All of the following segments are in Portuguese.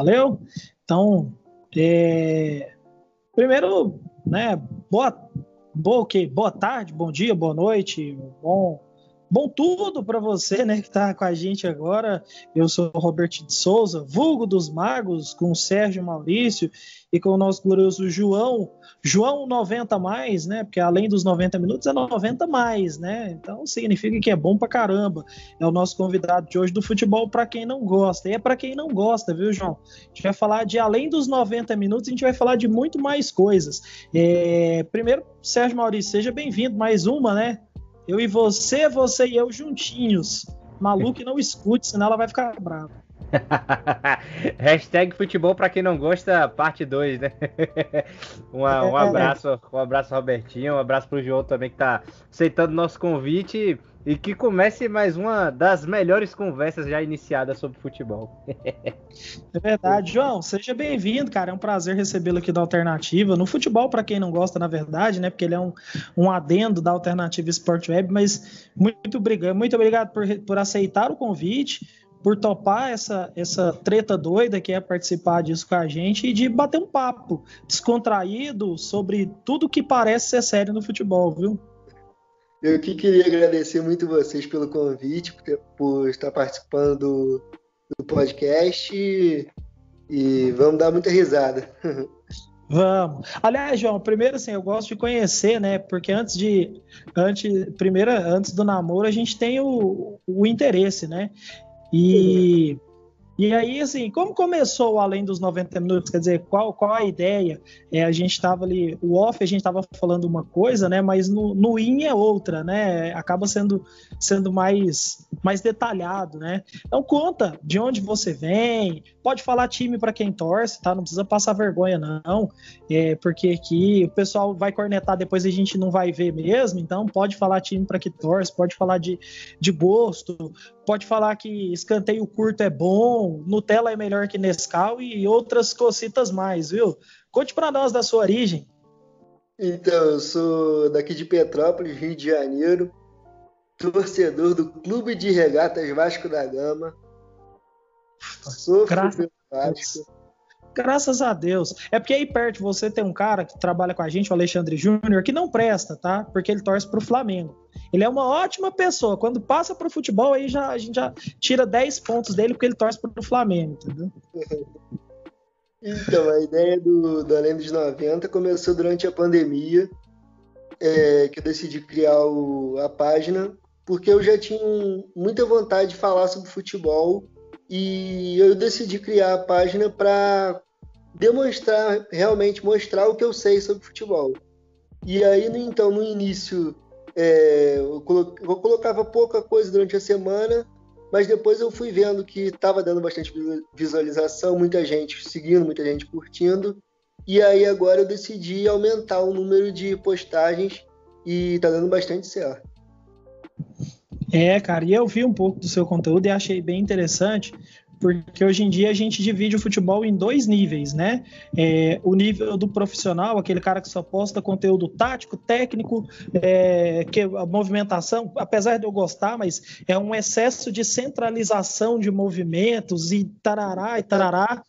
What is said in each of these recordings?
Valeu? Então, é... primeiro, né, boa, boa, okay, boa tarde, bom dia, boa noite, bom Bom tudo para você, né, que está com a gente agora. Eu sou o Roberto de Souza, vulgo dos magos, com o Sérgio Maurício e com o nosso glorioso João. João 90 mais, né? Porque além dos 90 minutos é 90 mais, né? Então significa que é bom para caramba. É o nosso convidado de hoje do futebol para quem não gosta. E é para quem não gosta, viu, João? A gente vai falar de além dos 90 minutos, a gente vai falar de muito mais coisas. É... Primeiro, Sérgio Maurício, seja bem-vindo mais uma, né? Eu e você, você e eu juntinhos. Maluco não escute, senão ela vai ficar brava. Hashtag futebol para quem não gosta, parte 2, né? um, um é. abraço, um abraço, Robertinho, um abraço pro João também que tá aceitando nosso convite e que comece mais uma das melhores conversas já iniciadas sobre futebol. é verdade, João, seja bem-vindo, cara. É um prazer recebê-lo aqui da Alternativa. No futebol, para quem não gosta, na verdade, né? Porque ele é um, um adendo da Alternativa Sport Web, mas muito obrigado, muito obrigado por, por aceitar o convite por topar essa, essa treta doida que é participar disso com a gente e de bater um papo descontraído sobre tudo que parece ser sério no futebol, viu? Eu que queria agradecer muito vocês pelo convite, por, por estar participando do, do podcast e, e vamos dar muita risada. Vamos. Aliás, João, primeiro assim, eu gosto de conhecer, né? Porque antes de. Antes, primeiro, antes do namoro, a gente tem o, o interesse, né? E, e aí, assim, como começou Além dos 90 Minutos? Quer dizer, qual, qual a ideia? É, a gente estava ali, o off a gente estava falando uma coisa, né? Mas no, no in é outra, né? Acaba sendo, sendo mais, mais detalhado, né? Então conta de onde você vem, pode falar time para quem torce, tá? Não precisa passar vergonha, não. É, porque aqui o pessoal vai cornetar, depois a gente não vai ver mesmo, então pode falar time para quem torce, pode falar de, de gosto, pode falar que escanteio curto é bom, Nutella é melhor que Nescau e outras cocitas mais, viu? Conte para nós da sua origem. Então, eu sou daqui de Petrópolis, Rio de Janeiro, torcedor do Clube de Regatas Vasco da Gama. Sofro Graças... Vasco. Graças a Deus. É porque aí perto você tem um cara que trabalha com a gente, o Alexandre Júnior, que não presta, tá? Porque ele torce pro Flamengo. Ele é uma ótima pessoa. Quando passa pro futebol, aí já, a gente já tira 10 pontos dele porque ele torce pro Flamengo, entendeu? Então, a ideia do, do Além dos 90 começou durante a pandemia, é, que eu decidi criar o, a página, porque eu já tinha muita vontade de falar sobre futebol e eu decidi criar a página para demonstrar, realmente mostrar o que eu sei sobre futebol. E aí, então, no início, é, eu, colocava pouca coisa durante a semana, mas depois eu fui vendo que estava dando bastante visualização, muita gente seguindo, muita gente curtindo. E aí agora eu decidi aumentar o número de postagens e está dando bastante certo. É, cara, e eu vi um pouco do seu conteúdo e achei bem interessante, porque hoje em dia a gente divide o futebol em dois níveis, né? É, o nível do profissional, aquele cara que só posta conteúdo tático, técnico, é, que a movimentação, apesar de eu gostar, mas é um excesso de centralização de movimentos e tarará e tarará.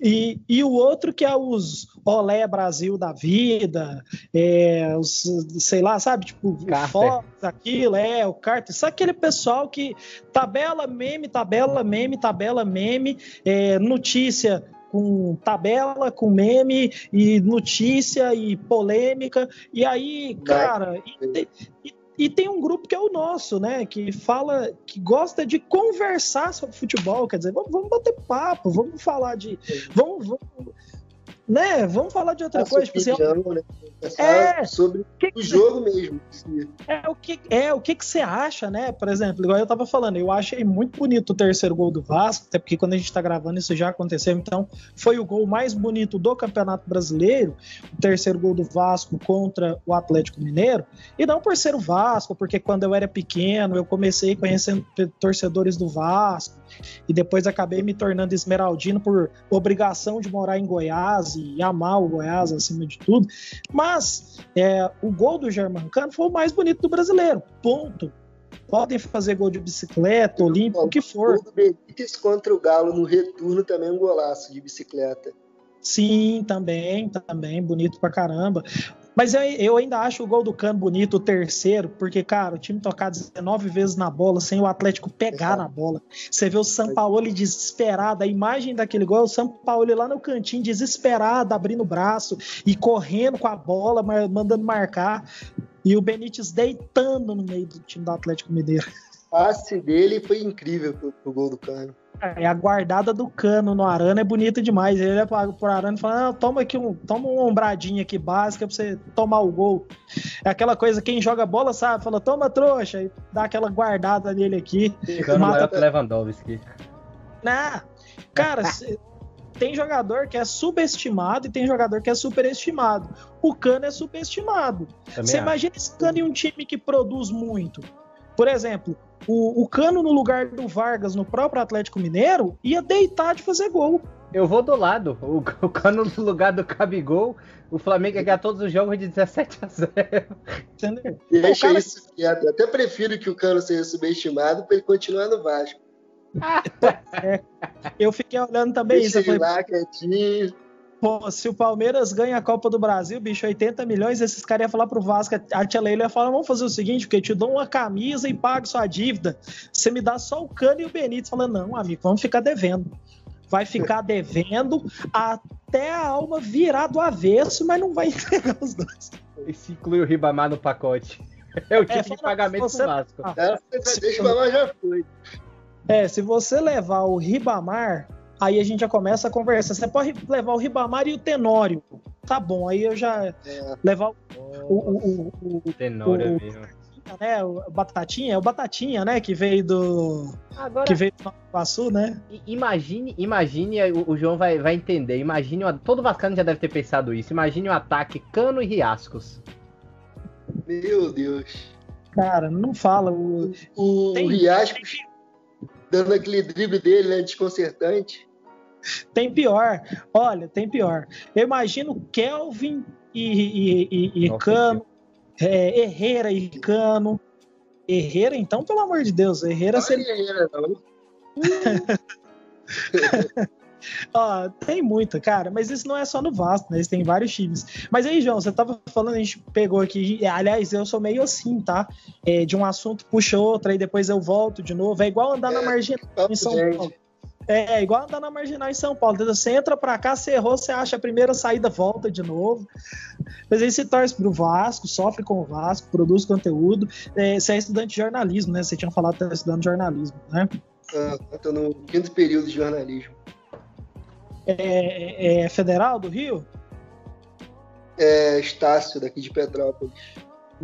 E, e o outro que é os Olé Brasil da vida, é, os, sei lá, sabe, tipo, Fox, aquilo, é, o Carter, sabe aquele pessoal que tabela meme, tabela meme, tabela meme, é, notícia com tabela, com meme e notícia e polêmica, e aí, cara, e, e, e tem um grupo que é o nosso, né? Que fala, que gosta de conversar sobre futebol. Quer dizer, vamos, vamos bater papo, vamos falar de. Vamos, vamos, né? Vamos falar de outra coisa. Tipo, opinião, né? É, sobre que o jogo mesmo. É o que é o que, que você acha, né? Por exemplo, igual eu tava falando, eu achei muito bonito o terceiro gol do Vasco, até porque quando a gente tá gravando isso já aconteceu, então foi o gol mais bonito do Campeonato Brasileiro, o terceiro gol do Vasco contra o Atlético Mineiro, e não por ser o Vasco, porque quando eu era pequeno eu comecei conhecendo torcedores do Vasco, e depois acabei me tornando esmeraldino por obrigação de morar em Goiás e amar o Goiás acima de tudo. Mas é, o gol do Germancano foi o mais bonito do brasileiro, ponto. podem fazer gol de bicicleta, olímpico, o que for. O Benítez contra o Galo no retorno também um golaço de bicicleta. Sim, também, também, bonito pra caramba. Mas eu, eu, ainda acho o gol do Cano bonito, o terceiro, porque, cara, o time tocar 19 vezes na bola sem o Atlético pegar Exato. na bola. Você vê o São Paulo desesperado, a imagem daquele gol é o São Paulo lá no cantinho, desesperado, abrindo o braço e correndo com a bola, mandando marcar. E o Benítez deitando no meio do time do Atlético Mineiro. O passe dele foi incrível pro, pro gol do Cano. É, a guardada do cano no Arana é bonita demais. Ele é pro Arana e fala: toma aqui um, toma uma ombradinha aqui básica pra você tomar o gol. É aquela coisa, quem joga bola sabe, fala, toma trouxa, e dá aquela guardada nele aqui. Cano mata... maior que Lewandowski. Nah, cara, tem jogador que é subestimado e tem jogador que é superestimado. O Cano é subestimado. Também você acho. imagina esse Cano em um time que produz muito. Por exemplo, o, o Cano no lugar do Vargas no próprio Atlético Mineiro ia deitar de fazer gol. Eu vou do lado. O, o Cano no lugar do Cabigol, o Flamengo ia ganhar todos os jogos de 17 a 0. Entendeu? Deixa cara... isso quieto. Eu até prefiro que o Cano seja subestimado para ele continuar no Vasco. é. Eu fiquei olhando também Deixa isso. Ele lá quietinho. Pô, se o Palmeiras ganha a Copa do Brasil, bicho, 80 milhões, esses caras iam falar pro Vasco, a tia Leila ia falar, vamos fazer o seguinte, porque eu te dou uma camisa e pago sua dívida. Você me dá só o Cano e o Benítez. Falando, não, amigo, vamos ficar devendo. Vai ficar devendo até a alma virar do avesso, mas não vai entregar os dois. Isso inclui o Ribamar no pacote. É o tipo é, de pagamento você... do Vasco. Ah, é, deixa o Ribamar já foi. É, se você levar o Ribamar Aí a gente já começa a conversar. Você pode levar o Ribamar e o Tenório. Tá bom, aí eu já é. levar o, o, o, o, Tenório o, né, o Batatinha, é o Batatinha, né, que veio do Agora, que veio do Iguaçu, né? Imagine, imagine o, o, João vai, vai entender. Imagine, todo Vascano já deve ter pensado isso. Imagine o ataque Cano e Riascos. Meu Deus. Cara, não fala o, o, tem, o Riascos dando aquele drible dele, né, desconcertante. Tem pior. Olha, tem pior. Eu imagino Kelvin e, e, e, e Cano, é, Herrera e Cano. Herrera, então, pelo amor de Deus, Herrera seria. Herrera, não. Ó, tem muita, cara, mas isso não é só no Vasco, né? Tem vários times. Mas aí, João, você tava falando, a gente pegou aqui. Aliás, eu sou meio assim, tá? É, de um assunto puxa outro, aí depois eu volto de novo. É igual andar é, na marginal em São Paulo. É, é, igual andar na marginal em São Paulo. Você entra pra cá, você errou, você acha a primeira saída, volta de novo. Mas aí você torce pro Vasco, sofre com o Vasco, produz conteúdo. É, você é estudante de jornalismo, né? Você tinha falado que tá estudando jornalismo, né? Ah, eu tô no quinto período de jornalismo. É, é federal do Rio? É Estácio, daqui de Petrópolis.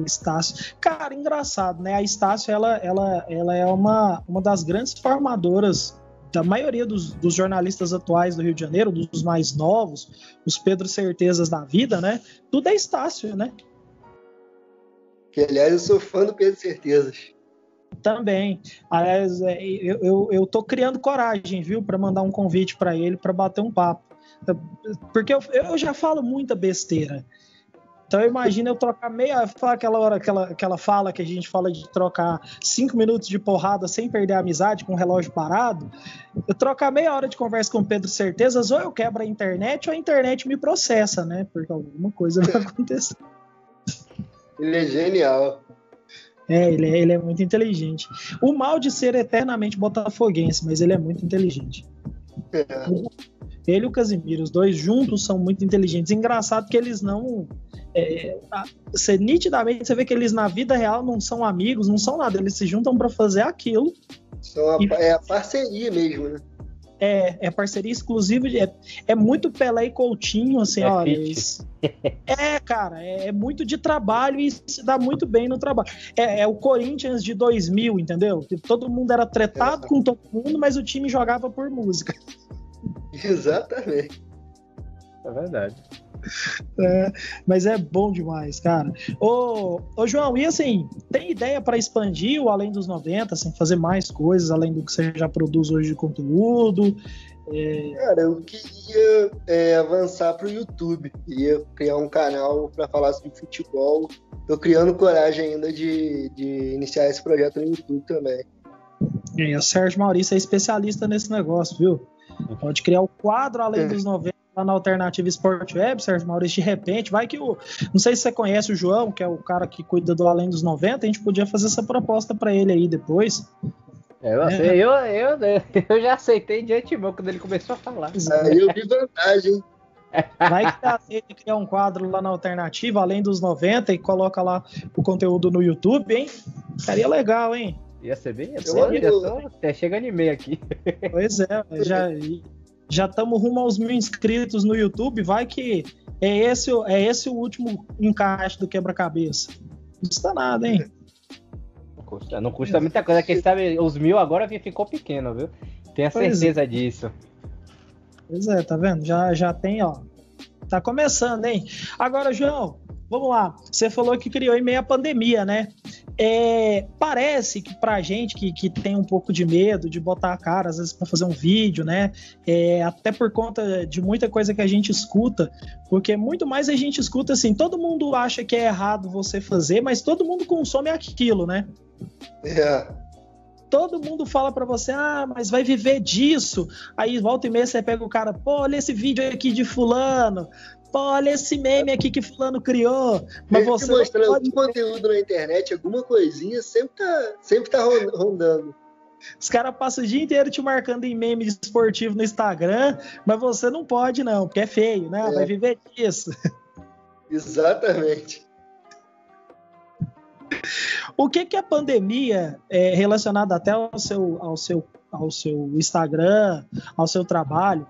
Estácio. Cara, engraçado, né? A Estácio, ela, ela, ela é uma, uma das grandes formadoras da maioria dos, dos, jornalistas atuais do Rio de Janeiro, dos mais novos, os Pedro Certezas da vida, né? Tudo é Estácio, né? Que, aliás, eu sou fã do Pedro Certezas. Também. Aliás, é, eu, eu, eu tô criando coragem, viu, para mandar um convite para ele para bater um papo. Porque eu, eu já falo muita besteira. Então imagina eu trocar meia, aquela hora, aquela, aquela fala que a gente fala de trocar cinco minutos de porrada sem perder a amizade com o relógio parado. Eu trocar meia hora de conversa com o Pedro Certezas, ou eu quebro a internet ou a internet me processa, né? Porque alguma coisa vai acontecer. Ele é genial. É, ele é, ele é muito inteligente. O mal de ser eternamente botafoguense, mas ele é muito inteligente. É. Ele e o Casimiro, os dois juntos são muito inteligentes. Engraçado que eles não. É, você, nitidamente você vê que eles na vida real não são amigos, não são nada. Eles se juntam para fazer aquilo. A, e, é a parceria mesmo, né? É, é parceria exclusiva. De, é, é muito Pelé e Coutinho, assim, é olha. Isso, é, cara, é, é, muito de trabalho e se dá muito bem no trabalho. É, é o Corinthians de 2000, entendeu? Que todo mundo era tretado com todo mundo, mas o time jogava por música. Exatamente. É verdade. É, mas é bom demais, cara. Ô, ô João, e assim, tem ideia para expandir o Além dos 90, assim, fazer mais coisas além do que você já produz hoje de conteúdo? É... Cara, eu queria é, avançar para o YouTube, queria criar um canal para falar sobre futebol. Tô criando coragem ainda de, de iniciar esse projeto no YouTube também. É, o Sérgio Maurício é especialista nesse negócio, viu? Pode criar o quadro além dos 90 lá na Alternativa Sport Web, Sérgio Maurício, de repente, vai que o. Não sei se você conhece o João, que é o cara que cuida do Além dos 90, a gente podia fazer essa proposta para ele aí depois. É, eu, é. eu, eu, eu, já aceitei de antemão quando ele começou a falar. Aí eu vi vantagem. Vai que tá aceita criar um quadro lá na alternativa, além dos 90, e coloca lá o conteúdo no YouTube, hein? Ficaria legal, hein? Ia ser bem. Ia até chega anime aqui. Pois é, já já estamos rumo aos mil inscritos no YouTube. Vai que é esse, é esse o último encaixe do quebra-cabeça. Não custa nada, hein? Não custa, não custa muita coisa. Quem sabe os mil agora ficou pequeno, viu? Tenha certeza é. disso. Pois é, tá vendo? Já, já tem, ó. Tá começando, hein? Agora, João, vamos lá. Você falou que criou em meio à pandemia, né? É, parece que pra gente que, que tem um pouco de medo de botar a cara, às vezes, para fazer um vídeo, né? É, até por conta de muita coisa que a gente escuta, porque muito mais a gente escuta assim, todo mundo acha que é errado você fazer, mas todo mundo consome aquilo, né? É todo mundo fala para você, ah, mas vai viver disso. Aí volta e meia você pega o cara, pô, olha esse vídeo aqui de fulano. Olha esse meme aqui que fulano criou. Mas você mostrando pode... conteúdo na internet, alguma coisinha, sempre tá, sempre tá rondando. Os caras passam o dia inteiro te marcando em meme esportivo no Instagram, mas você não pode, não, porque é feio, né? É. Vai viver disso. Exatamente. O que que a pandemia, é, relacionada até ao seu, ao, seu, ao seu Instagram, ao seu trabalho,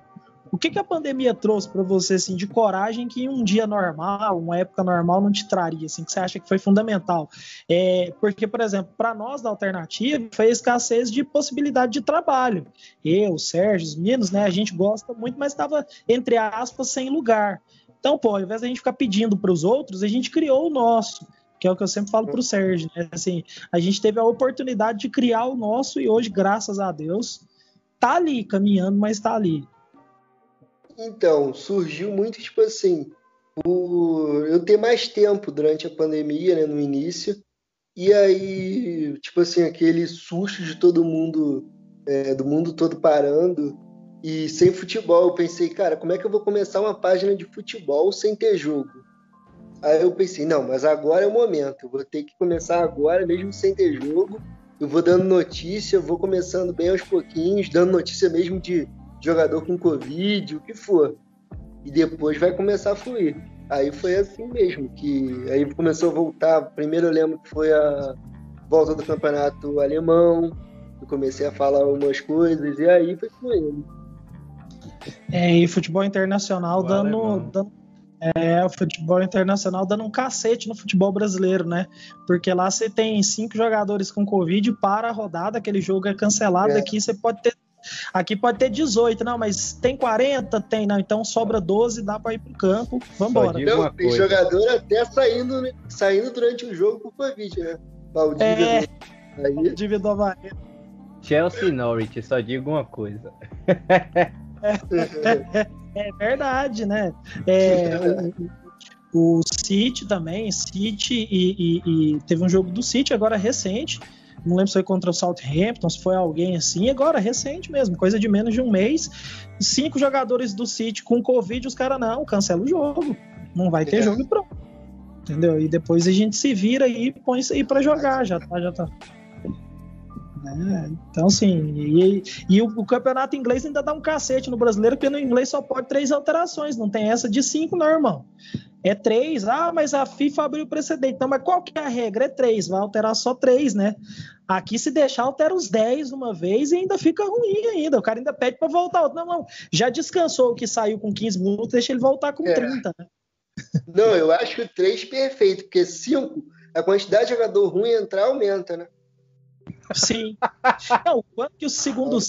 o que, que a pandemia trouxe para você assim de coragem que um dia normal, uma época normal não te traria, assim, que você acha que foi fundamental? É, porque, por exemplo, para nós da alternativa foi a escassez de possibilidade de trabalho. Eu, Sérgio, os meninos, né, a gente gosta muito, mas estava entre aspas sem lugar. Então, pô, ao invés de a gente ficar pedindo para os outros, a gente criou o nosso que é o que eu sempre falo para o Sérgio. Né? Assim, a gente teve a oportunidade de criar o nosso e hoje, graças a Deus, tá ali caminhando, mas tá ali. Então, surgiu muito, tipo assim, o... eu ter mais tempo durante a pandemia, né, no início, e aí, tipo assim, aquele susto de todo mundo, é, do mundo todo parando, e sem futebol, eu pensei, cara, como é que eu vou começar uma página de futebol sem ter jogo? Aí eu pensei, não, mas agora é o momento, eu vou ter que começar agora, mesmo sem ter jogo. Eu vou dando notícia, vou começando bem aos pouquinhos, dando notícia mesmo de jogador com Covid, o que for. E depois vai começar a fluir. Aí foi assim mesmo, que aí começou a voltar. Primeiro eu lembro que foi a volta do campeonato alemão, eu comecei a falar algumas coisas, e aí foi fluindo. É, e futebol internacional dando, dando é, o futebol internacional dando um cacete no futebol brasileiro, né? Porque lá você tem cinco jogadores com Covid para a rodada, aquele jogo é cancelado. É. Aqui você pode ter. Aqui pode ter 18, não, mas tem 40? Tem, não. Então sobra 12, dá para ir pro campo. Vambora. Não, tem jogador até saindo, saindo durante o jogo por Covid, né? Maldívia é, do... Maldívia do Havaí. Chelsea Norwich, só digo uma coisa. É, é verdade, né? É, o, o City também, City e, e, e, teve um jogo do City agora recente. Não lembro se foi contra o Southampton, se foi alguém assim, agora recente mesmo, coisa de menos de um mês. Cinco jogadores do City com Covid, os caras não, cancela o jogo. Não vai ter é. jogo e pronto. Entendeu? E depois a gente se vira e põe isso aí pra jogar, já tá, já tá. Né? Então, assim, e, e o, o, campeonato inglês ainda dá um cacete no brasileiro, porque no inglês só pode três alterações, não tem essa de cinco, não, irmão. É três, ah, mas a FIFA abriu precedente. Então, mas qual que é a regra? É três, vai alterar só três, né? Aqui, se deixar, altera os dez uma vez e ainda fica ruim ainda. O cara ainda pede para voltar. Não, não, já descansou o que saiu com 15 minutos, deixa ele voltar com é. 30, né? Não, eu acho que o três perfeito, porque cinco, a quantidade de jogador ruim entrar aumenta, né? Sim. Não, quanto que os segundos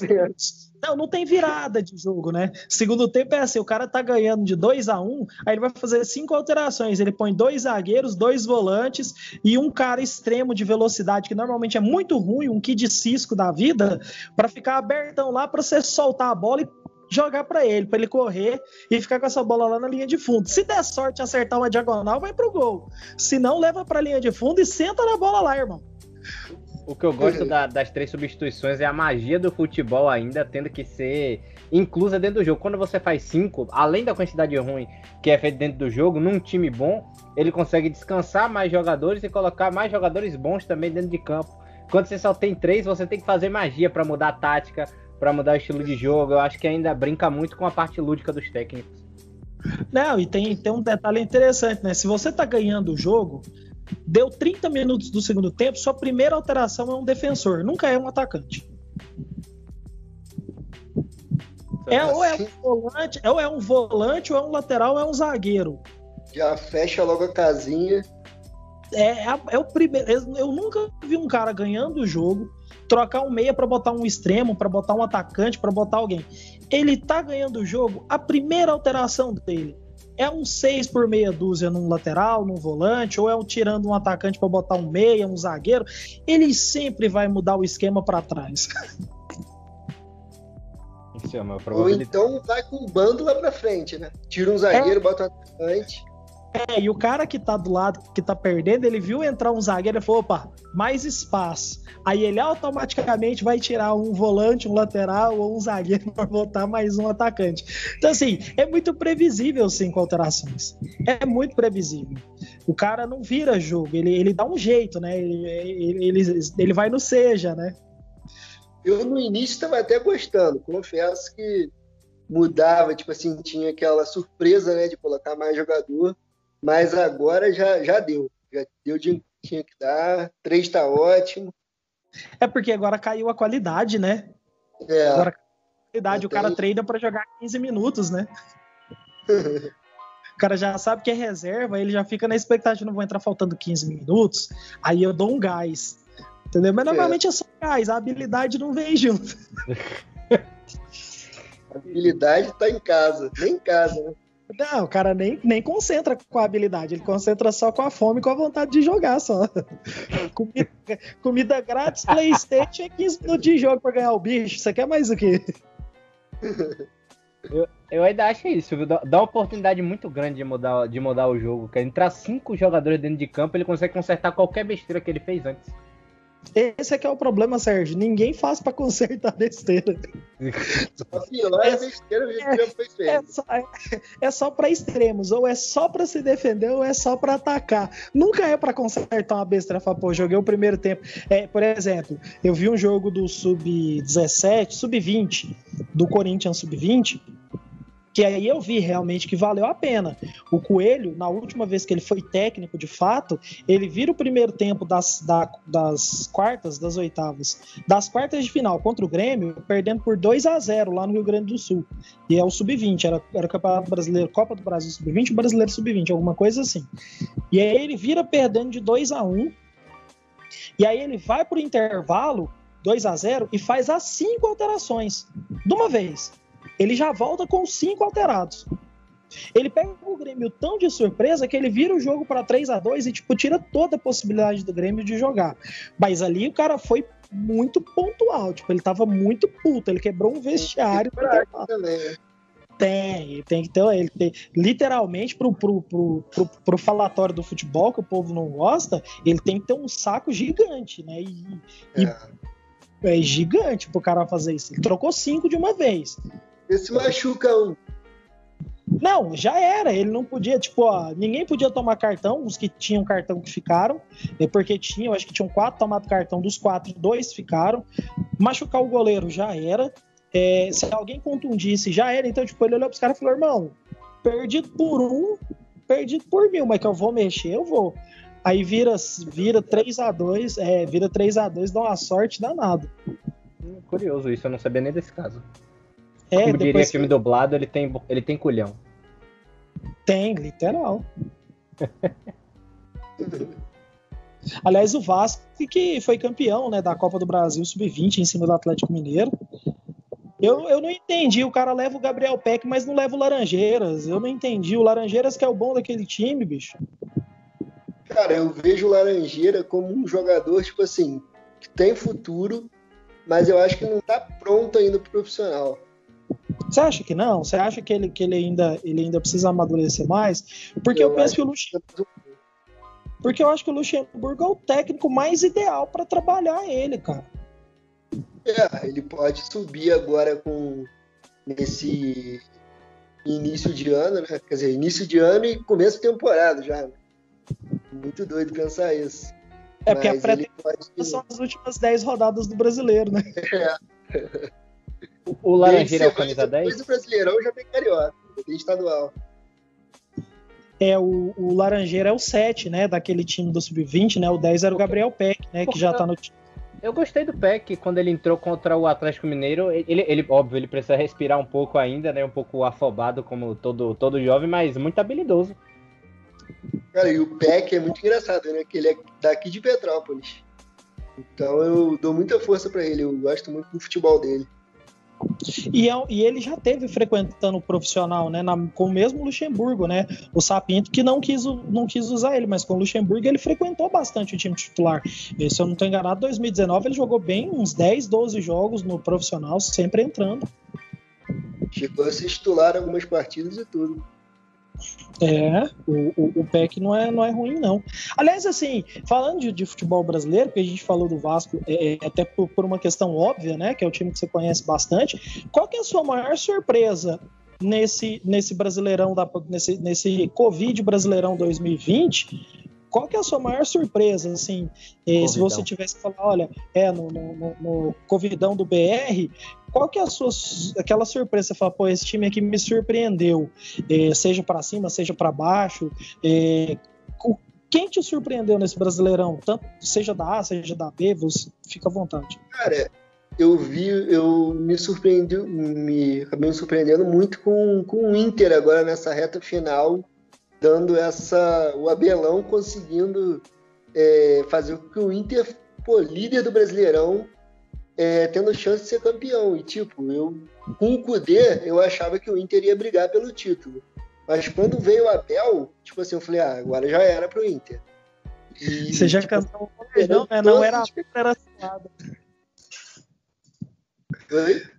Não, não tem virada de jogo, né? Segundo tempo é assim, o cara tá ganhando de 2 a 1 um, aí ele vai fazer cinco alterações. Ele põe dois zagueiros, dois volantes e um cara extremo de velocidade, que normalmente é muito ruim, um kid cisco da vida, para ficar abertão lá para você soltar a bola e jogar para ele, para ele correr e ficar com essa bola lá na linha de fundo. Se der sorte acertar uma diagonal, vai pro gol. Se não, leva para linha de fundo e senta na bola lá, irmão. O que eu gosto da, das três substituições é a magia do futebol ainda tendo que ser inclusa dentro do jogo. Quando você faz cinco, além da quantidade ruim que é feita dentro do jogo, num time bom, ele consegue descansar mais jogadores e colocar mais jogadores bons também dentro de campo. Quando você só tem três, você tem que fazer magia para mudar a tática, para mudar o estilo de jogo. Eu acho que ainda brinca muito com a parte lúdica dos técnicos. Não, e tem, tem um detalhe interessante, né? Se você tá ganhando o jogo, Deu 30 minutos do segundo tempo, sua primeira alteração é um defensor, nunca é um atacante. É, ou é um volante, ou é um volante, ou é um lateral, ou é um zagueiro. Já fecha logo a casinha. É, é, é o primeiro. Eu nunca vi um cara ganhando o jogo, trocar um meia para botar um extremo, para botar um atacante, para botar alguém. Ele tá ganhando o jogo, a primeira alteração dele é um 6 por meia dúzia num lateral, num volante, ou é um tirando um atacante para botar um meia, um zagueiro, ele sempre vai mudar o esquema para trás. Isso é uma Ou então vai com o bando lá para frente, né? Tira um zagueiro, é... bota um atacante. É, e o cara que tá do lado, que tá perdendo, ele viu entrar um zagueiro e falou: opa, mais espaço. Aí ele automaticamente vai tirar um volante, um lateral ou um zagueiro para botar mais um atacante. Então, assim, é muito previsível cinco alterações. É muito previsível. O cara não vira jogo, ele, ele dá um jeito, né? Ele, ele, ele, ele vai no seja, né? Eu no início estava até gostando, confesso que mudava, tipo assim, tinha aquela surpresa, né, de colocar mais jogador. Mas agora já, já deu. Já deu de tinha que dar. Três tá ótimo. É porque agora caiu a qualidade, né? É. Agora a qualidade, o cara treina para jogar 15 minutos, né? o cara já sabe que é reserva, ele já fica na expectativa, não vou entrar faltando 15 minutos, aí eu dou um gás. Entendeu? Mas normalmente é, é só gás, a habilidade não vem junto. a habilidade tá em casa, nem em casa, né? Não, o cara nem, nem concentra com a habilidade, ele concentra só com a fome e com a vontade de jogar só. Comida, comida grátis, Playstation é 15 minutos de jogo pra ganhar o bicho. Você quer mais o quê? Eu, eu ainda acho isso, viu? Dá uma oportunidade muito grande de mudar, de mudar o jogo. Quer entrar cinco jogadores dentro de campo, ele consegue consertar qualquer besteira que ele fez antes. Esse é que é o problema, Sérgio. Ninguém faz para consertar besteira. Só pior é, besteira que já foi feito. É só, é, é só para extremos, ou é só para se defender, ou é só para atacar. Nunca é para consertar uma besteira. Falar, pô, joguei o primeiro tempo. É, por exemplo, eu vi um jogo do Sub-17, Sub-20, do Corinthians Sub-20, que aí eu vi realmente que valeu a pena. O Coelho, na última vez que ele foi técnico de fato, ele vira o primeiro tempo das, da, das quartas, das oitavas, das quartas de final contra o Grêmio, perdendo por 2 a 0 lá no Rio Grande do Sul. E é o Sub-20, era, era o Campeonato Brasileiro, Copa do Brasil Sub-20 o Brasileiro Sub-20, alguma coisa assim. E aí ele vira perdendo de 2 a 1 e aí ele vai para o intervalo 2 a 0 e faz as cinco alterações de uma vez ele já volta com cinco alterados. Ele pega o Grêmio tão de surpresa que ele vira o jogo para 3 a 2 e tipo tira toda a possibilidade do Grêmio de jogar. Mas ali o cara foi muito pontual, tipo, ele tava muito puto, ele quebrou um vestiário. Tem, tem que ter, ele tem, literalmente pro, pro, pro, pro, pro falatório do futebol que o povo não gosta, ele tem que ter um saco gigante, né? E, é. e é gigante pro cara fazer isso. Ele trocou cinco de uma vez. Esse machuca um. Não, já era. Ele não podia, tipo, ó, ninguém podia tomar cartão, os que tinham cartão que ficaram, é porque tinham, acho que tinham quatro tomado cartão, dos quatro, dois ficaram. Machucar o goleiro já era. É, se alguém contundisse, já era. Então, tipo, ele olhou pros caras e falou: irmão, perdido por um, perdido por mil, mas que eu vou mexer, eu vou. Aí vira, vira 3 a 2 é, vira 3 a 2 dá uma sorte danada. Hum, curioso isso, eu não sabia nem desse caso. É, Como diria filme dublado, ele tem, ele tem culhão. Tem, literal. Aliás, o Vasco que foi campeão né, da Copa do Brasil Sub-20 em cima do Atlético Mineiro. Eu, eu não entendi. O cara leva o Gabriel Peck, mas não leva o Laranjeiras. Eu não entendi. O Laranjeiras que é o bom daquele time, bicho. Cara, eu vejo o Laranjeira como um jogador, tipo assim, que tem futuro, mas eu acho que não tá pronto ainda pro profissional. Você acha que não? Você acha que ele, que ele, ainda, ele ainda precisa amadurecer mais? Porque eu, eu penso que o Luxemburgo. Porque eu acho que o Luxemburgo é o técnico mais ideal para trabalhar ele, cara. É, ele pode subir agora com nesse início de ano, né? Quer dizer, início de ano e começo de temporada já. Muito doido pensar isso. É, porque Mas a pré pode... são as últimas 10 rodadas do brasileiro, né? É. O, o Laranjeira é o camisa 10? Depois do Brasileirão já tem carioca, tem estadual. É, o, o Laranjeira é o 7, né? Daquele time do Sub-20, né? O 10 era o Gabriel Peck, né? Que já tá no time. Eu gostei do Peck quando ele entrou contra o Atlético Mineiro. Ele, ele, óbvio, ele precisa respirar um pouco ainda, né? Um pouco afobado, como todo, todo jovem, mas muito habilidoso. Cara, e o Peck é muito engraçado, né? Que ele é daqui de Petrópolis. Então eu dou muita força para ele. Eu gosto muito do futebol dele. E, é, e, ele já teve frequentando o profissional, né? Na, com o mesmo Luxemburgo, né? O Sapinto que não quis, não quis usar ele, mas com o Luxemburgo ele frequentou bastante o time titular. E, se eu não estou enganado, 2019 ele jogou bem uns 10, 12 jogos no profissional, sempre entrando. Chegou a ser titular algumas partidas e tudo. É, o, o, o PEC não é, não é ruim, não. Aliás, assim, falando de, de futebol brasileiro, que a gente falou do Vasco, é, é, até por, por, uma questão óbvia, né? Que é o time que você conhece bastante. Qual que é a sua maior surpresa nesse, nesse Brasileirão, da, nesse, nesse Covid Brasileirão 2020? Qual que é a sua maior surpresa, assim, eh, se você tivesse que falar, olha, é, no, no, no, Covidão do BR, qual que é a sua, aquela surpresa, você fala, pô, esse time aqui me surpreendeu, eh, seja para cima, seja para baixo, eh, quem te surpreendeu nesse Brasileirão, tanto seja da A, seja da B, você fica à vontade. Cara, eu vi, eu me surpreendi, me acabei me surpreendendo muito com, com o Inter agora nessa reta final, dando essa. o Abelão conseguindo é, fazer com que o Inter, pô, líder do Brasileirão, é, tendo chance de ser campeão. E tipo, eu com o Cudê, eu achava que o Inter ia brigar pelo título. Mas quando veio o Abel, tipo assim, eu falei, ah, agora já era pro Inter. E, Você já tipo, cantou não, né? não era era cilada.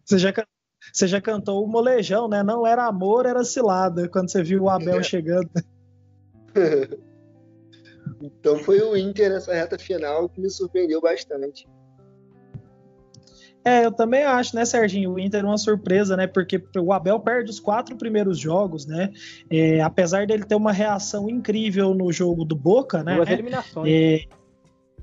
Você já, você já cantou o molejão, né? Não era amor, era cilada, quando você viu o Abel é. chegando. então foi o Inter nessa reta final que me surpreendeu bastante. É, eu também acho, né, Serginho? O Inter é uma surpresa, né? Porque o Abel perde os quatro primeiros jogos, né? É, apesar dele ter uma reação incrível no jogo do Boca, né? Duas eliminações. É,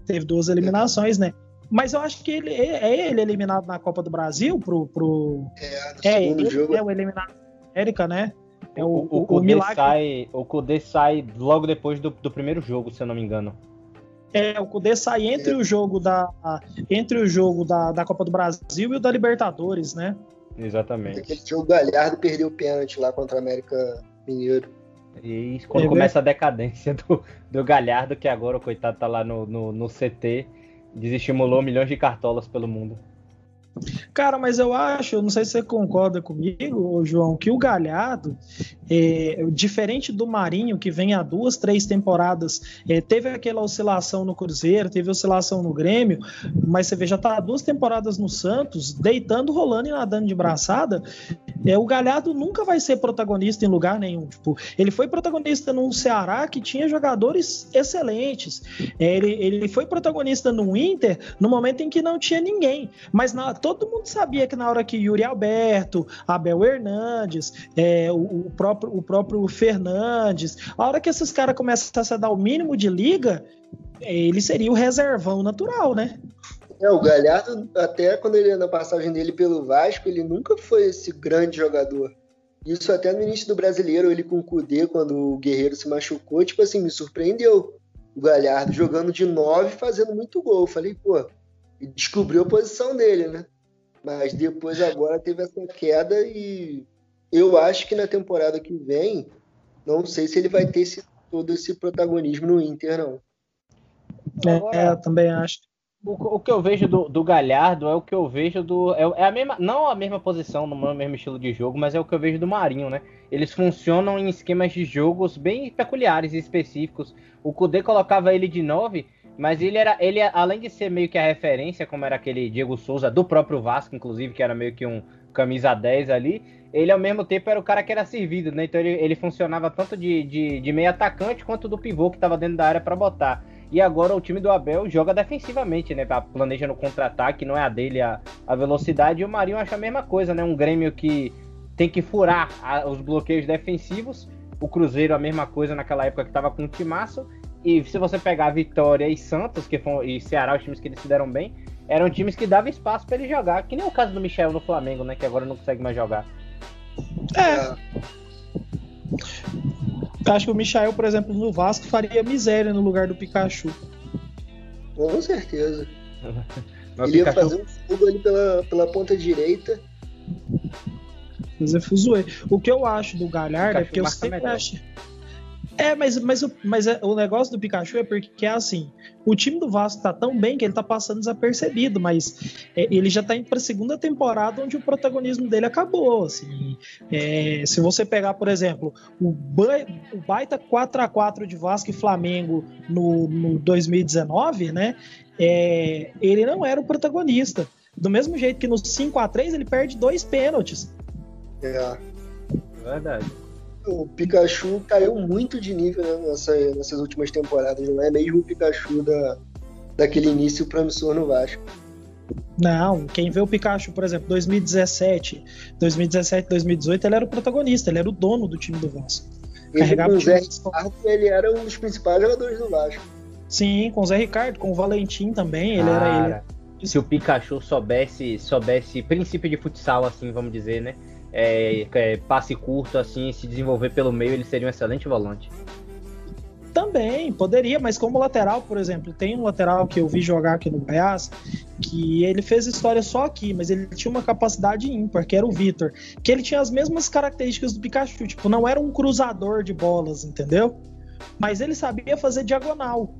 teve duas eliminações, né? Mas eu acho que ele é, é ele eliminado na Copa do Brasil pro. pro... É, no é, segundo jogo. É o eliminado América, né? É o, o, o, o milagre. Sai, o Kudê sai logo depois do, do primeiro jogo, se eu não me engano. É, o Kudê sai entre é. o jogo da entre o jogo da, da Copa do Brasil e o da Libertadores, né? Exatamente. Aquele jogo Galhardo perdeu o pênalti lá contra o América Mineiro. E quando é começa a decadência do, do Galhardo, que agora o coitado tá lá no, no, no CT, desestimulou milhões de cartolas pelo mundo. Cara, mas eu acho, eu não sei se você concorda comigo, João, que o Galhardo, é, diferente do Marinho, que vem há duas, três temporadas, é, teve aquela oscilação no Cruzeiro, teve oscilação no Grêmio, mas você vê, já tá há duas temporadas no Santos, deitando, rolando e nadando de braçada. É, o Galhardo nunca vai ser protagonista em lugar nenhum. Tipo, ele foi protagonista num Ceará que tinha jogadores excelentes. É, ele, ele foi protagonista no Inter no momento em que não tinha ninguém. Mas na, todo mundo sabia que na hora que Yuri Alberto, Abel Hernandes, é, o, o, próprio, o próprio Fernandes, a hora que esses caras começassem a dar o mínimo de liga, ele seria o reservão natural, né? É, o Galhardo, até quando ele na passagem dele pelo Vasco, ele nunca foi esse grande jogador. Isso até no início do brasileiro, ele com o Cudê, quando o Guerreiro se machucou, tipo assim, me surpreendeu. O Galhardo jogando de nove, fazendo muito gol. Falei, pô, descobriu a posição dele, né? Mas depois agora teve essa queda e eu acho que na temporada que vem, não sei se ele vai ter esse, todo esse protagonismo no Inter, não. É, é eu também acho. o, o, que eu vejo do, do, Galhardo é o que eu vejo do. É, é, a mesma, não a mesma posição, no mesmo estilo de jogo, mas é o que eu vejo do Marinho, né? Eles funcionam em esquemas de jogos bem peculiares e específicos. O Kudê colocava ele de 9, mas ele era. Ele, além de ser meio que a referência, como era aquele Diego Souza, do próprio Vasco, inclusive, que era meio que um camisa 10 ali, ele ao mesmo tempo era o cara que era servido, né? Então ele, ele funcionava tanto de, de, de meio atacante quanto do pivô que estava dentro da área para botar. E agora o time do Abel joga defensivamente, né? Planeja no contra-ataque, não é a dele a, a velocidade. E o Marinho acha a mesma coisa, né? Um Grêmio que tem que furar a, os bloqueios defensivos. O Cruzeiro a mesma coisa naquela época que estava com o Timaço. E se você pegar Vitória e Santos, que foram, e Ceará, os times que eles se deram bem, eram times que davam espaço para ele jogar. Que nem o caso do Michel no Flamengo, né? Que agora não consegue mais jogar. É. Acho que o Michael, por exemplo, no Vasco faria miséria no lugar do Pikachu. Com certeza. Ele ia fazer um fogo ali pela, pela ponta direita. Fazer fuzuê. O que eu acho do Galhardo é porque eu sempre melhor. acho. É, mas, mas, mas é, o negócio do Pikachu é porque é assim: o time do Vasco tá tão bem que ele tá passando desapercebido, mas é, ele já tá indo pra segunda temporada onde o protagonismo dele acabou. Assim. É, se você pegar, por exemplo, o, ba o baita 4 a 4 de Vasco e Flamengo no, no 2019, né? É, ele não era o protagonista. Do mesmo jeito que no 5 a 3 ele perde dois pênaltis. É. Verdade o Pikachu caiu muito de nível né, nessa, nessas últimas temporadas, não é mesmo o Pikachu da, daquele início promissor no Vasco. Não, quem vê o Pikachu, por exemplo, 2017, 2017, 2018, ele era o protagonista, ele era o dono do time do Vasco. Ele, Carregava com o Zé Ricardo, ele era um dos principais jogadores do Vasco. Sim, com o Zé Ricardo, com o Valentim também, ele Cara, era ele. Se o Pikachu soubesse, soubesse princípio de futsal, assim, vamos dizer, né? É, é, passe curto, assim, se desenvolver pelo meio, ele seria um excelente volante. Também, poderia, mas como lateral, por exemplo, tem um lateral que eu vi jogar aqui no Goiás, que ele fez história só aqui, mas ele tinha uma capacidade ímpar, que era o Vitor, que ele tinha as mesmas características do Pikachu, tipo, não era um cruzador de bolas, entendeu? Mas ele sabia fazer diagonal.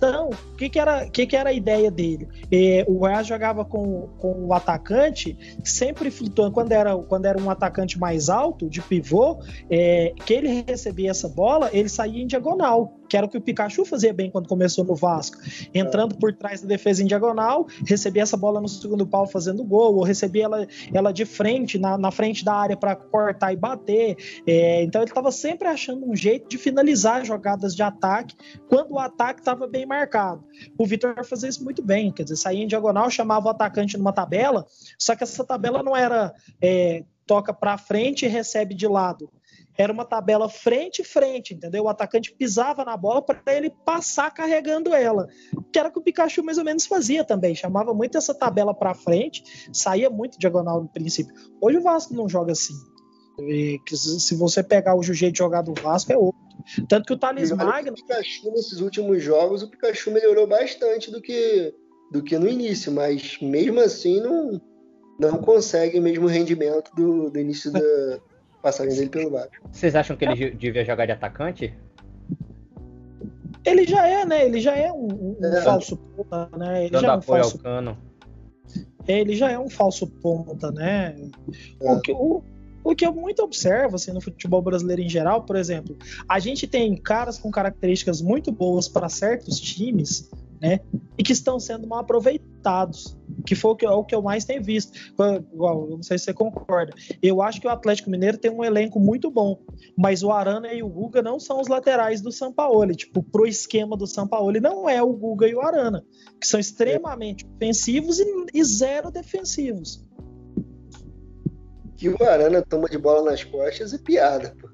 Então, o que, que, era, que, que era a ideia dele? É, o Goiás jogava com, com o atacante sempre flutuando. Quando era, quando era um atacante mais alto, de pivô, é, que ele recebia essa bola, ele saía em diagonal que era o que o Pikachu fazia bem quando começou no Vasco, entrando por trás da defesa em diagonal, recebia essa bola no segundo pau fazendo gol, ou recebia ela, ela de frente, na, na frente da área para cortar e bater. É, então ele estava sempre achando um jeito de finalizar jogadas de ataque quando o ataque estava bem marcado. O Vitor fazia isso muito bem, quer dizer, saía em diagonal, chamava o atacante numa tabela, só que essa tabela não era é, toca para frente e recebe de lado era uma tabela frente frente, entendeu? O atacante pisava na bola para ele passar carregando ela, que era o que o Pikachu mais ou menos fazia também, chamava muito essa tabela para frente, saía muito diagonal no princípio. Hoje o Vasco não joga assim. Se você pegar o jeito de jogar do Vasco é outro. Tanto que o Thales Magno. O Pikachu nesses últimos jogos, o Pikachu melhorou bastante do que, do que no início, mas mesmo assim não, não consegue o mesmo rendimento do, do início da, passagem dele pelo Vasco. Vocês acham que ele devia jogar de atacante? Ele já é, né? Ele já é um, um é. falso ponta, né? Ele Dando já é um falso. Ao cano. Ele já é um falso ponta, né? É. O, que, o, o que eu muito observo assim, no futebol brasileiro em geral, por exemplo, a gente tem caras com características muito boas para certos times, né? E que estão sendo mal aproveitados, que foi o que, o que eu mais tenho visto. Igual, não sei se você concorda. Eu acho que o Atlético Mineiro tem um elenco muito bom, mas o Arana e o Guga não são os laterais do Sampaoli. Tipo, pro esquema do Sampaoli não é o Guga e o Arana, que são extremamente ofensivos e, e zero defensivos. Que o Arana toma de bola nas costas é piada, pô.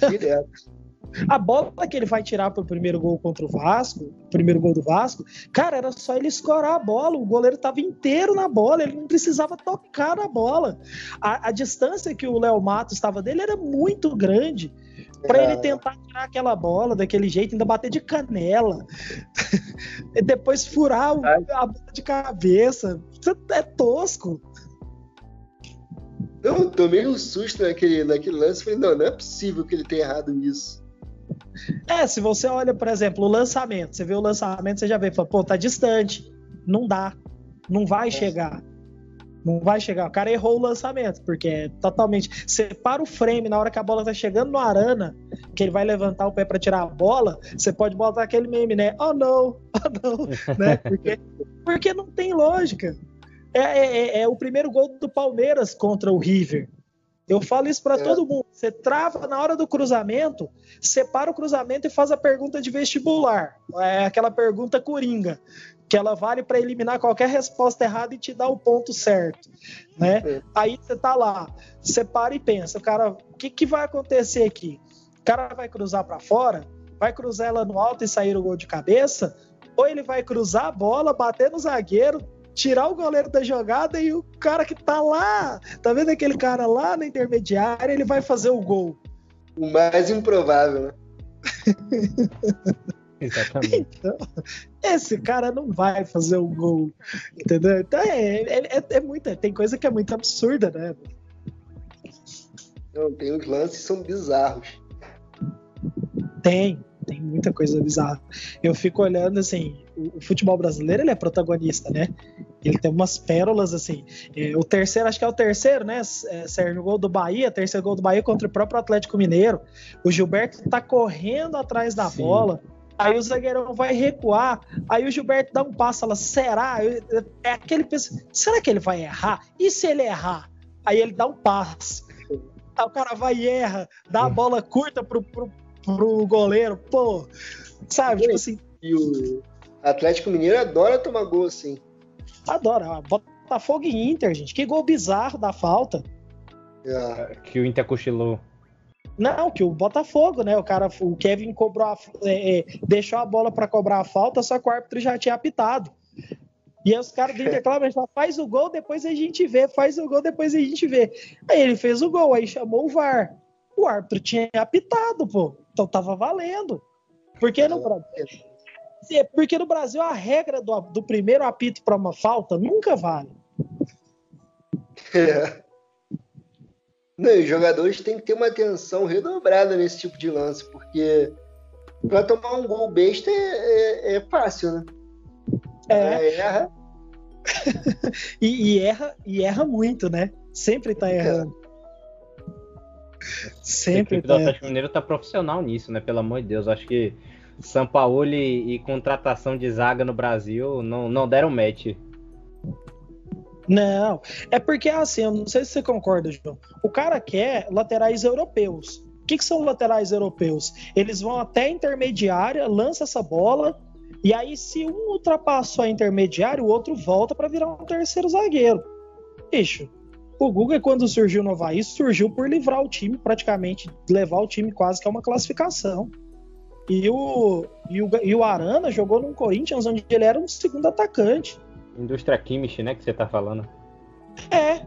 Direto. A bola que ele vai tirar pro primeiro gol contra o Vasco, primeiro gol do Vasco, cara, era só ele escorar a bola. O goleiro tava inteiro na bola, ele não precisava tocar na bola. A, a distância que o Léo Matos estava dele era muito grande para é. ele tentar tirar aquela bola daquele jeito, ainda bater de canela, e depois furar o, a bola de cabeça. É tosco. Eu tomei um susto naquele, naquele lance. Falei, não, não é possível que ele tenha errado isso. É, se você olha, por exemplo, o lançamento, você vê o lançamento, você já vê, fala, pô, tá distante. Não dá. Não vai chegar. Não vai chegar. O cara errou o lançamento, porque é totalmente. Você para o frame na hora que a bola tá chegando no Arana, que ele vai levantar o pé para tirar a bola, você pode botar aquele meme, né? Oh não, oh não, né? Porque, porque não tem lógica. É, é, é, é o primeiro gol do Palmeiras contra o River. Eu falo isso para é. todo mundo. Você trava na hora do cruzamento, separa o cruzamento e faz a pergunta de vestibular. É aquela pergunta coringa que ela vale para eliminar qualquer resposta errada e te dar o ponto certo, né? É. Aí você tá lá, você para e pensa, cara, o que, que vai acontecer aqui? O cara vai cruzar para fora, vai cruzar ela no alto e sair o gol de cabeça, ou ele vai cruzar a bola, bater no zagueiro, tirar o goleiro da jogada e o cara que tá lá, tá vendo aquele cara lá na intermediária, ele vai fazer o gol. O mais improvável, né? Exatamente. Então, esse cara não vai fazer um gol, entendeu? Então é, é, é, é muita, tem coisa que é muito absurda, né? Não, tem uns lances que são bizarros. Tem, tem muita coisa bizarra. Eu fico olhando assim, o, o, futebol brasileiro ele é protagonista, né? Ele tem umas pérolas assim. É, o terceiro, acho que é o terceiro, né? É, Sérgio, gol do Bahia, terceiro gol do Bahia contra o próprio Atlético Mineiro. O Gilberto tá correndo atrás da Sim. bola. Aí o zagueirão vai recuar, aí o Gilberto dá um passo, ela, será? É aquele será que ele vai errar? E se ele errar? Aí ele dá um passo. Aí o cara vai e erra, dá a bola curta pro, pro, pro goleiro, pô, sabe? Tipo assim. E o Atlético Mineiro adora tomar gol assim. Adora. Botafogo e Inter, gente. Que gol bizarro da falta. É. Que o Inter cochilou. Não, que o Botafogo, né? O cara, o Kevin cobrou a, é, é, deixou a bola para cobrar a falta, só que o árbitro já tinha apitado. E aí os caras do Inter clamam, faz o gol, depois a gente vê, faz o gol, depois a gente vê. Aí ele fez o gol, aí chamou o VAR. O árbitro tinha apitado, pô. Então tava valendo. Porque no Brasil, porque no Brasil a regra do, do primeiro apito para uma falta nunca vale. É. Não, os jogadores têm que ter uma atenção redobrada nesse tipo de lance, porque para tomar um gol besta é, é, é fácil, né? É. Erra. e, e, erra e erra muito, né? Sempre tá errando. Sempre. A equipe tá do Atlético Mineiro tá profissional nisso, né? Pelo amor de Deus. Acho que São Paulo e, contratação de zaga no Brasil não, não deram match. Não, é porque assim, eu não sei se você concorda, João. O cara quer laterais europeus. O que, que são laterais europeus? Eles vão até a intermediária, lança essa bola, e aí, se um ultrapassou a intermediária, o outro volta para virar um terceiro zagueiro. Bicho, o Guga, quando surgiu no Havaí, surgiu por livrar o time, praticamente, levar o time quase que a uma classificação. E o, e o, e o Arana jogou no Corinthians, onde ele era um segundo atacante. Indústria Kimmich, né, que você tá falando. É.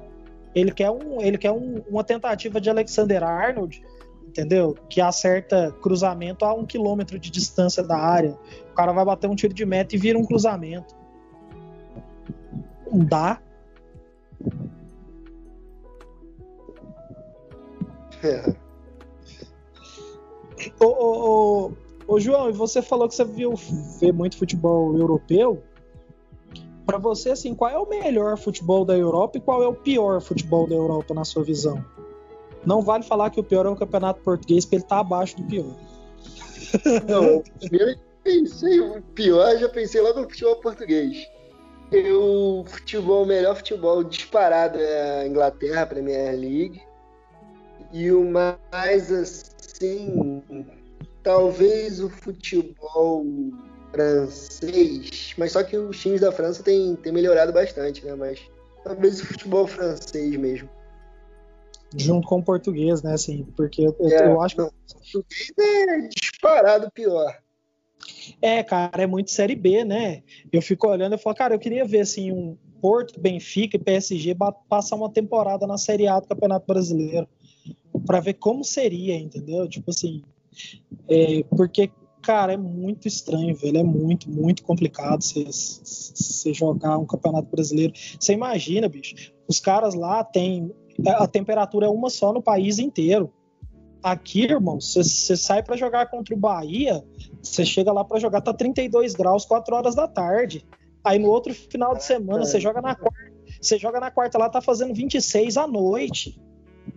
Ele quer, um, ele quer um, uma tentativa de Alexander Arnold, entendeu? Que acerta cruzamento a um quilômetro de distância da área. O cara vai bater um tiro de meta e vira um cruzamento. Não dá. Ô, ô, ô, ô, João, você falou que você viu ver muito futebol europeu para você, assim, qual é o melhor futebol da Europa e qual é o pior futebol da Europa na sua visão? Não vale falar que o pior é o campeonato português, porque ele tá abaixo do pior. Não, primeiro pensei, o pior, já pensei logo no futebol português. O futebol, o melhor futebol disparado é a Inglaterra, a Premier League. E o mais assim, talvez o futebol francês, mas só que os times da França têm, têm melhorado bastante, né? Mas talvez o futebol francês mesmo. Junto com o português, né? Assim, porque eu, é, eu acho que. O português é disparado pior. É, cara, é muito Série B, né? Eu fico olhando e falo, cara, eu queria ver assim um Porto, Benfica e PSG passar uma temporada na Série A do Campeonato Brasileiro para ver como seria, entendeu? Tipo assim, é, porque cara, é muito estranho, velho. É muito, muito complicado você jogar um campeonato brasileiro. Você imagina, bicho, os caras lá têm. A temperatura é uma só no país inteiro. Aqui, irmão, você sai para jogar contra o Bahia, você chega lá para jogar, tá 32 graus, 4 horas da tarde. Aí no outro final de semana você joga na quarta, você joga na quarta lá, tá fazendo 26 à noite.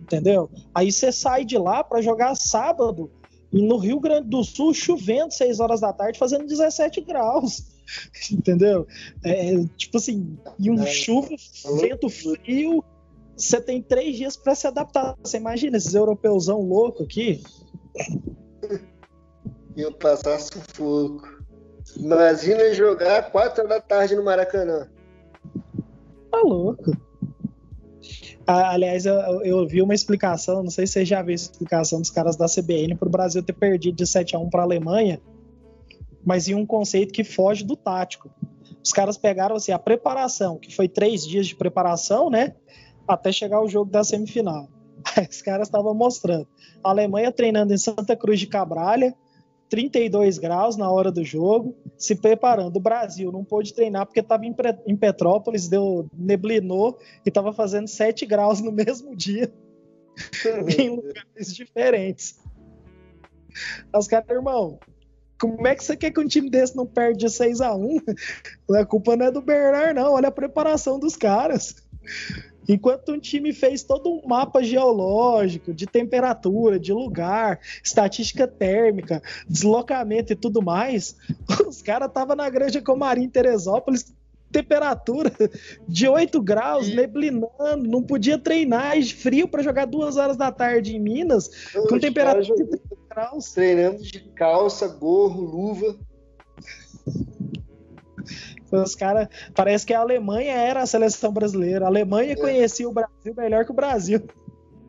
Entendeu? Aí você sai de lá para jogar sábado e no Rio Grande do Sul chovendo 6 horas da tarde, fazendo 17 graus. Entendeu? É, tipo assim, e um é. chuva, vento frio, você tem três dias para se adaptar. Você imagina esses europeusão louco aqui? Eu passar sufoco. Imagina jogar 4 da tarde no Maracanã. Tá louco. Ah, aliás, eu, eu, vi uma explicação, não sei se você já viu a explicação dos caras da CBN para o Brasil ter perdido de 7 a 1 para a Alemanha, mas em um conceito que foge do tático. Os caras pegaram assim, a preparação, que foi três dias de preparação, né? Até chegar ao jogo da semifinal. Os caras estavam mostrando. A Alemanha treinando em Santa Cruz de Cabralha, 32 graus na hora do jogo, se preparando. O Brasil não pôde treinar porque estava em Petrópolis, deu neblinou e estava fazendo 7 graus no mesmo dia, em lugares diferentes. Os caras, irmão, como é que você quer que um time desse não perde de 6 a 1 A culpa não é do Bernard, não. Olha a preparação dos caras. Enquanto um time fez todo um mapa geológico de temperatura, de lugar, estatística térmica, deslocamento e tudo mais, os caras estavam na Granja Comarim, Teresópolis, temperatura de 8 graus, e... neblinando, não podia treinar, frio para jogar duas horas da tarde em Minas, com temperatura de 30 graus. Treinando de calça, gorro, luva. Os caras, parece que a Alemanha era a seleção brasileira. A Alemanha é. conhecia o Brasil melhor que o Brasil.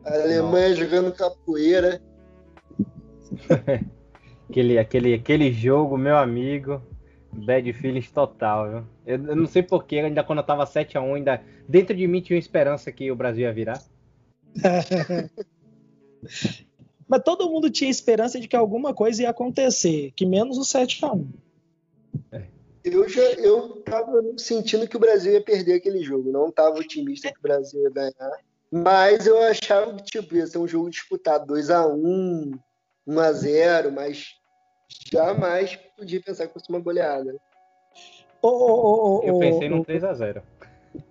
A Alemanha Não. jogando capoeira. aquele, aquele, aquele jogo, meu amigo, bad feelings total, viu? Eu, eu não sei porquê, ainda quando eu tava 7x1, ainda dentro de mim tinha esperança que o Brasil ia virar. Mas todo mundo tinha esperança de que alguma coisa ia acontecer, que menos o 7x1. É eu já eu tava sentindo que o Brasil ia perder aquele jogo. Não tava otimista que o Brasil ia ganhar. Mas eu achava que tipo, ia ser um jogo disputado 2 a 1 1 a 0 mas jamais podia pensar que fosse uma goleada. Oh, oh, oh, eu pensei no 3 a 0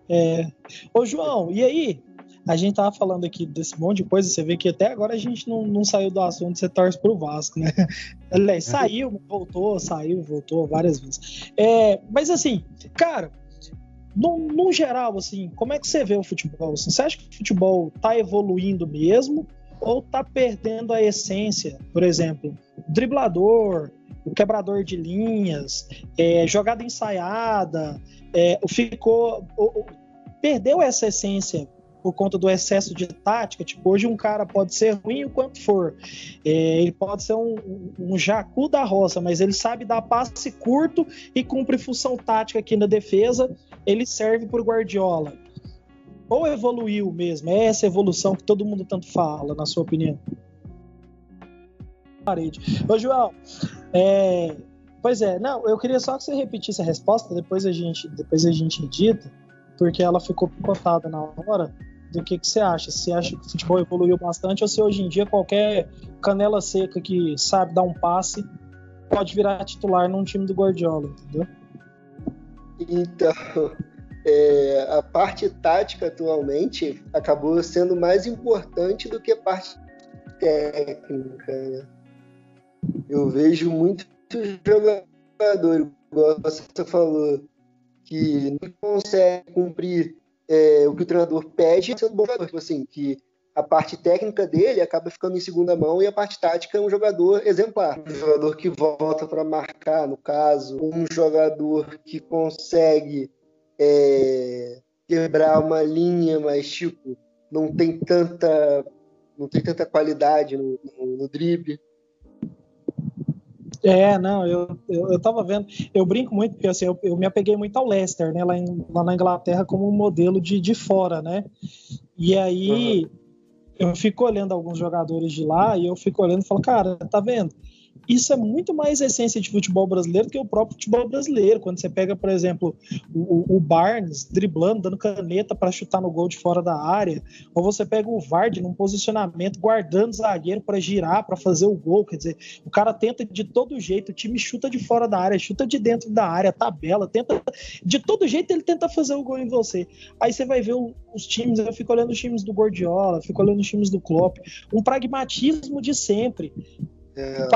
É. Ô, João, e aí? A gente tava falando aqui desse monte de coisa, você vê que até agora a gente não, não saiu do assunto, você torce pro Vasco, né? Aliás, saiu, voltou, saiu, voltou várias vezes. É, mas assim, cara, no, no, geral, assim, como é que você vê o futebol? Assim, você acha que o futebol tá evoluindo mesmo ou tá perdendo a essência? Por exemplo, driblador, o quebrador de linhas, é, jogada ensaiada, é, ficou, perdeu essa essência por conta do excesso de tática. Tipo, hoje um cara pode ser ruim o quanto for. É, ele pode ser um, um, jacu da roça, mas ele sabe dar passe curto e cumpre função tática aqui na defesa. Ele serve por Guardiola. Ou evoluiu mesmo? É essa evolução que todo mundo tanto fala, na sua opinião? Parede. Ô, João, é, pois é, não, eu queria só que você repetisse a resposta, depois a gente, depois a gente edita, porque ela ficou picotada na hora do que, que você acha. Se acha que o futebol evoluiu bastante ou se hoje em dia qualquer canela seca que sabe dar um passe pode virar titular num time do Guardiola, entendeu? Então, é, a parte tática atualmente acabou sendo mais importante do que a parte técnica. Né? Eu vejo muitos jogadores, igual você falou, que não consegue cumprir é, o que o treinador pede sendo um bom jogador. Tipo assim, que a parte técnica dele acaba ficando em segunda mão e a parte tática é um jogador exemplar. Um jogador que volta para marcar, no caso, um jogador que consegue é, quebrar uma linha, mas tipo, não tem tanta, não tem tanta qualidade no, no, no drible. É, não, eu, eu, eu tava vendo, eu brinco muito, porque assim, eu, eu me apeguei muito ao Leicester, né, lá, em, lá na Inglaterra como um modelo de, de fora, né, e aí uhum. eu fico olhando alguns jogadores de lá e eu fico olhando e falo, cara, tá vendo, isso é muito mais essência de futebol brasileiro do que o próprio futebol brasileiro. Quando você pega, por exemplo, o, o Barnes driblando, dando caneta para chutar no gol de fora da área, ou você pega o Vard num posicionamento, guardando o zagueiro para girar, para fazer o gol. Quer dizer, o cara tenta de todo jeito, o time chuta de fora da área, chuta de dentro da área, tabela, tenta. De todo jeito ele tenta fazer o gol em você. Aí você vai ver os times, eu fico olhando os times do Gordiola, fico olhando os times do Klopp, um pragmatismo de sempre. É.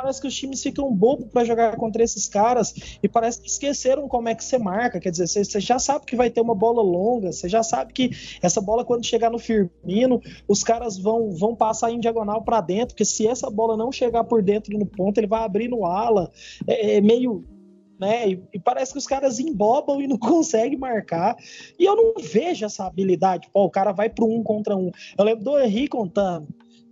parece que os times ficam bobos para jogar contra esses caras e parece que esqueceram como é que você marca. Quer dizer, você, já sabe que vai ter uma bola longa, você já sabe que essa bola, quando chegar no Firmino, os caras vão, vão passar em diagonal para dentro, porque se essa bola não chegar por dentro no ponto, ele vai abrir no ala. É, é meio. Né? E, e, parece que os caras embobam e não conseguem marcar. E eu não vejo essa habilidade. Pô, o cara vai pro um contra um. Eu lembro do Henrique contando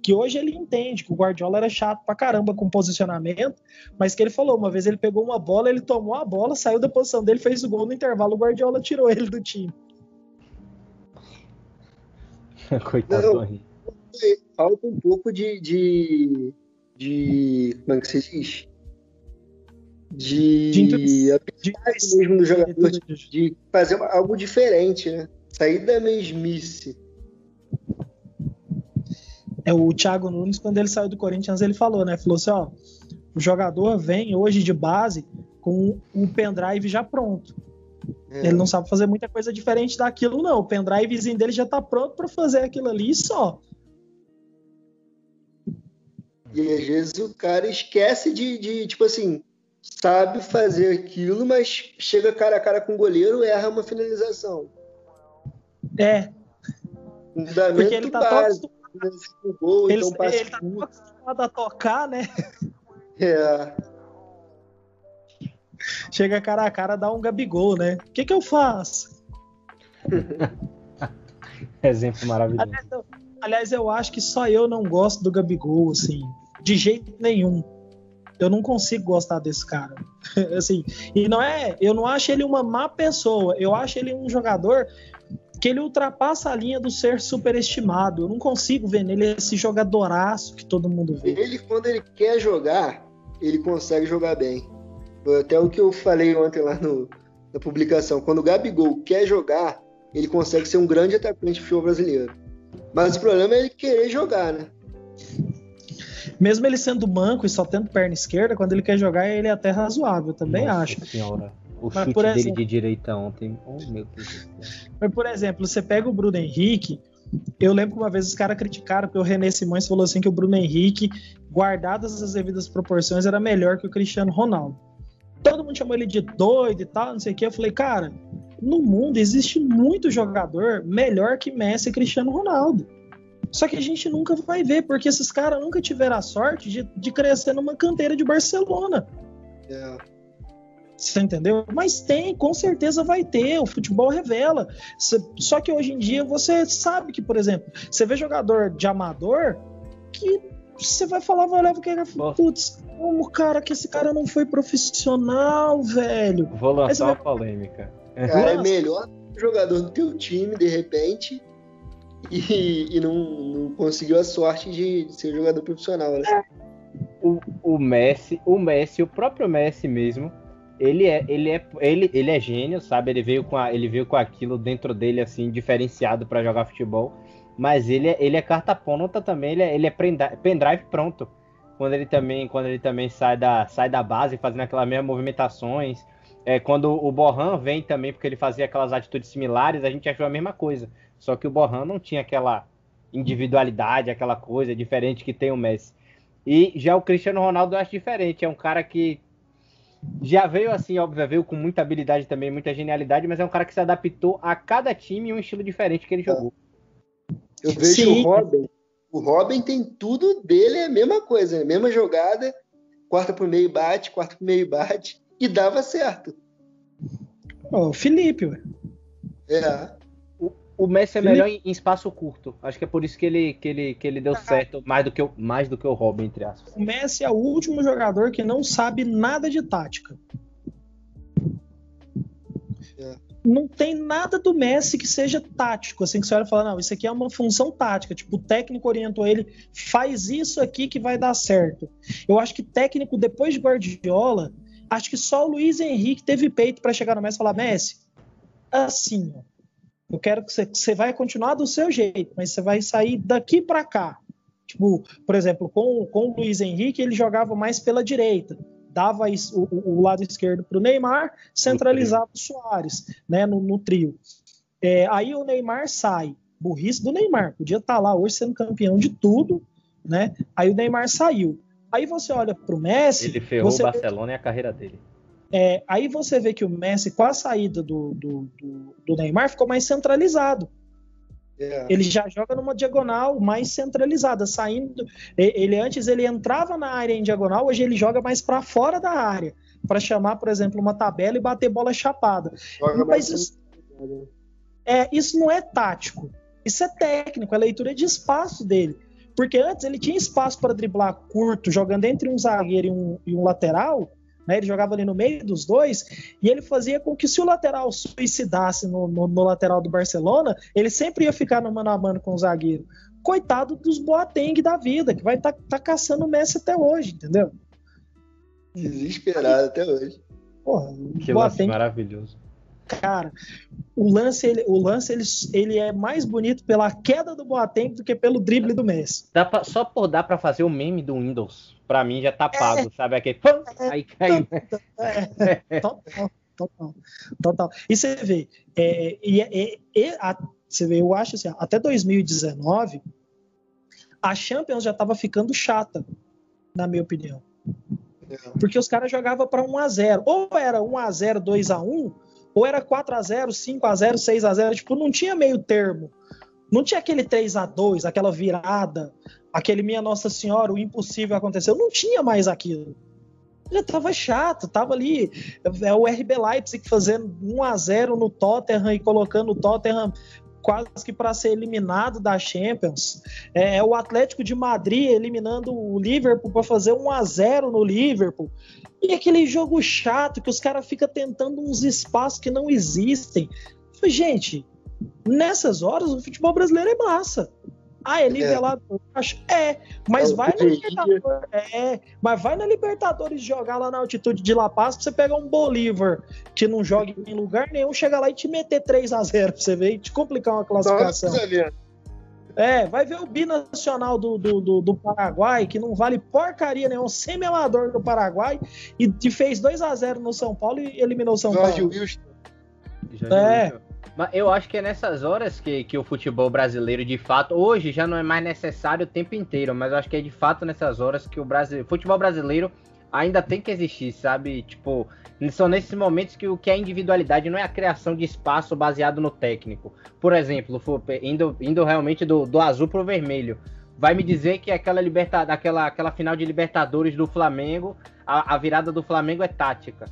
que hoje ele entende que o Guardiola era chato pra caramba com posicionamento, mas que ele falou, uma vez ele pegou uma bola, ele tomou a bola, saiu da posição dele, fez o gol no intervalo, o Guardiola tirou ele do time. Coitado Não, do Falta um pouco de, de, de. Como é que se diz? De, de, de mesmo do jogador, de, de fazer algo diferente, né? Sair da mesmice. É o Thiago Nunes, quando ele saiu do Corinthians, ele falou, né? Falou assim: ó, o jogador vem hoje de base com o pendrive já pronto. É. Ele não sabe fazer muita coisa diferente daquilo, não. O pendrivezinho dele já tá pronto para fazer aquilo ali só. E às vezes o cara esquece de, de, tipo assim, sabe fazer aquilo, mas chega cara a cara com o goleiro erra uma finalização. É. Fundamento Porque ele tá básico gol, ele, então ele tá acostumado a tocar, né? É. Chega cara a cara, dá um Gabigol, né? O que que eu faço? Exemplo maravilhoso. Aliás eu, aliás, eu acho que só eu não gosto do Gabigol, assim, de jeito nenhum. Eu não consigo gostar desse cara. assim, e não é, eu não acho ele uma má pessoa. Eu acho ele um jogador que ele ultrapassa a linha do ser superestimado. Eu não consigo ver nele esse jogadoraço que todo mundo vê. Ele, quando ele quer jogar, ele consegue jogar bem. Foi até o que eu falei ontem lá no, na publicação. Quando o Gabigol quer jogar, ele consegue ser um grande atacante de futebol brasileiro. Mas o problema é ele querer jogar, né? Mesmo ele sendo manco e só tendo perna esquerda, quando ele quer jogar, ele é até razoável, também Nossa acho. Senhora. O Mas, chute dele de direita ontem. Oh, meu Deus. Mas, por exemplo, você pega o Bruno Henrique. Eu lembro que uma vez os caras criticaram porque o René Simões falou assim que o Bruno Henrique, guardadas as devidas proporções, era melhor que o Cristiano Ronaldo. Todo mundo chamou ele de doido e tal, não sei o que. Eu falei, cara, no mundo existe muito jogador melhor que Messi e Cristiano Ronaldo. Só que a gente nunca vai ver, porque esses caras nunca tiveram a sorte de, de crescer numa canteira de Barcelona. É. Você entendeu? Mas tem, com certeza vai ter. O futebol revela. Só que hoje em dia você sabe que, por exemplo, você vê jogador de amador que você vai falar, vai olhar porque putz, como cara que esse cara não foi profissional, velho. Vou lançar uma polêmica. Cara, é melhor jogador do teu time, de repente, e, e não, não, conseguiu a sorte de ser jogador profissional, né? É. O, o Messi, o Messi, o próprio Messi mesmo, ele é, ele é, ele, ele é gênio, sabe? Ele veio com a, ele veio com aquilo dentro dele assim diferenciado para jogar futebol, mas ele é, ele é carta pronta também, ele é, ele é pendrive pronto. Quando ele também, quando ele também sai da, sai da base fazendo aquelas mesmas movimentações, é, quando o Borran vem também porque ele fazia aquelas atitudes similares, a gente achou a mesma coisa. Só que o Borran não tinha aquela individualidade, aquela coisa diferente que tem o Messi. E já o Cristiano Ronaldo eu acho diferente, é um cara que já veio assim, óbvio, veio com muita habilidade também, muita genialidade, mas é um cara que se adaptou a cada time e um estilo diferente que ele jogou. Eu vejo Sim. o Robin. O Robin tem tudo dele, é a mesma coisa, a mesma jogada, quarta por meio bate, quarta por meio bate, e dava certo. O Felipe, ué. É o Messi é melhor em, em, espaço curto. Acho que é por isso que ele, que ele, que ele deu ah. certo mais do, que o, mais do que o Robin, entre aspas. O Messi é o último jogador que não sabe nada de tática. É. não tem nada do Messi que seja tático, assim, que você olha e fala, não, isso aqui é uma função tática, tipo, o técnico orientou ele, faz isso aqui que vai dar certo. Eu acho que técnico, depois de Guardiola, acho que só o Luiz Henrique teve peito para chegar no Messi e falar, Messi, assim, ó, eu quero que você, você vai continuar do seu jeito, mas você vai sair daqui para cá. Tipo, por exemplo, com, com o Luiz Henrique, ele jogava mais pela direita dava o, o lado esquerdo para o Neymar, centralizava o Soares né, no, no trio. É, aí o Neymar sai, burrice do Neymar, podia estar tá lá hoje sendo campeão de tudo, né? Aí o Neymar saiu. Aí você olha para o Messi. Ele ferrou o Barcelona vê, e a carreira dele. É, aí você vê que o Messi, com a saída do, do, do, do Neymar, ficou mais centralizado. É. Ele já joga numa diagonal mais centralizada, saindo. Ele antes ele entrava na área em diagonal, hoje ele joga mais para fora da área, para chamar, por exemplo, uma tabela e bater bola chapada. Joga Mas isso, é, isso não é tático, isso é técnico, é leitura de espaço dele. Porque antes ele tinha espaço para driblar curto, jogando entre um zagueiro e um, e um lateral, né? Ele jogava ali no meio dos dois e ele fazia com que se o lateral suicidasse no, no, no lateral do Barcelona, ele sempre ia ficar no mano a mano com o zagueiro. Coitado dos Boateng da vida, que vai estar tá, tá caçando o Messi até hoje, entendeu? Desesperado até hoje. Porra, que Boateng, maravilhoso. Cara, o lance, ele, o lance ele, ele é mais bonito pela queda do Boateng do que pelo drible do Messi. Dá pra, só por dar para fazer o meme do Windows, para mim já tá pago, é, sabe? Aquele é, aí cai. É, total, total, total. E você vê, é, e, e, a, você vê, eu acho assim, até 2019 a Champions já estava ficando chata, na minha opinião. É. Porque os caras jogavam para 1 a 0 Ou era 1 a 0 2 a 1 ou era 4 a 0 5 a 0 6 a 0 tipo, não tinha meio termo. Não tinha aquele 3 a 2 aquela virada, aquele Minha Nossa Senhora, o impossível aconteceu. Não tinha mais aquilo. Já tava chato, tava ali. É o RB Leipzig fazendo 1 a 0 no Tottenham e colocando o Tottenham quase que para ser eliminado da Champions. É, é, o Atlético de Madrid eliminando o Liverpool para fazer 1 a 0 no Liverpool. E aquele jogo chato que os caras ficam tentando uns espaços que não existem. Gente, nessas horas o futebol brasileiro é massa. Ah, é nivelado é. É, mas é, vai na Libertadores. É, mas vai na Libertadores jogar lá na altitude de La Paz pra você pegar um Bolívar que não joga em lugar nenhum, chegar lá e te meter 3 a 0 pra você ver e te complicar uma classificação. Nossa, é, vai ver o binacional do, do, do, do, Paraguai, que não vale porcaria nenhum, semi-amador do Paraguai, e te fez 2 a 0 no São Paulo e eliminou o São Jorge Paulo. Wilson. É. Mas eu acho que é nessas horas que, que o futebol brasileiro, de fato, hoje já não é mais necessário o tempo inteiro, mas eu acho que é de fato nessas horas que o Brasil, futebol brasileiro ainda tem que existir, sabe? Tipo, são nesses momentos que o que é individualidade não é a criação de espaço baseado no técnico. Por exemplo, indo, indo realmente do, do azul pro vermelho. Vai me dizer que aquela, liberta, aquela, aquela final de Libertadores do Flamengo, a, a virada do Flamengo é tática.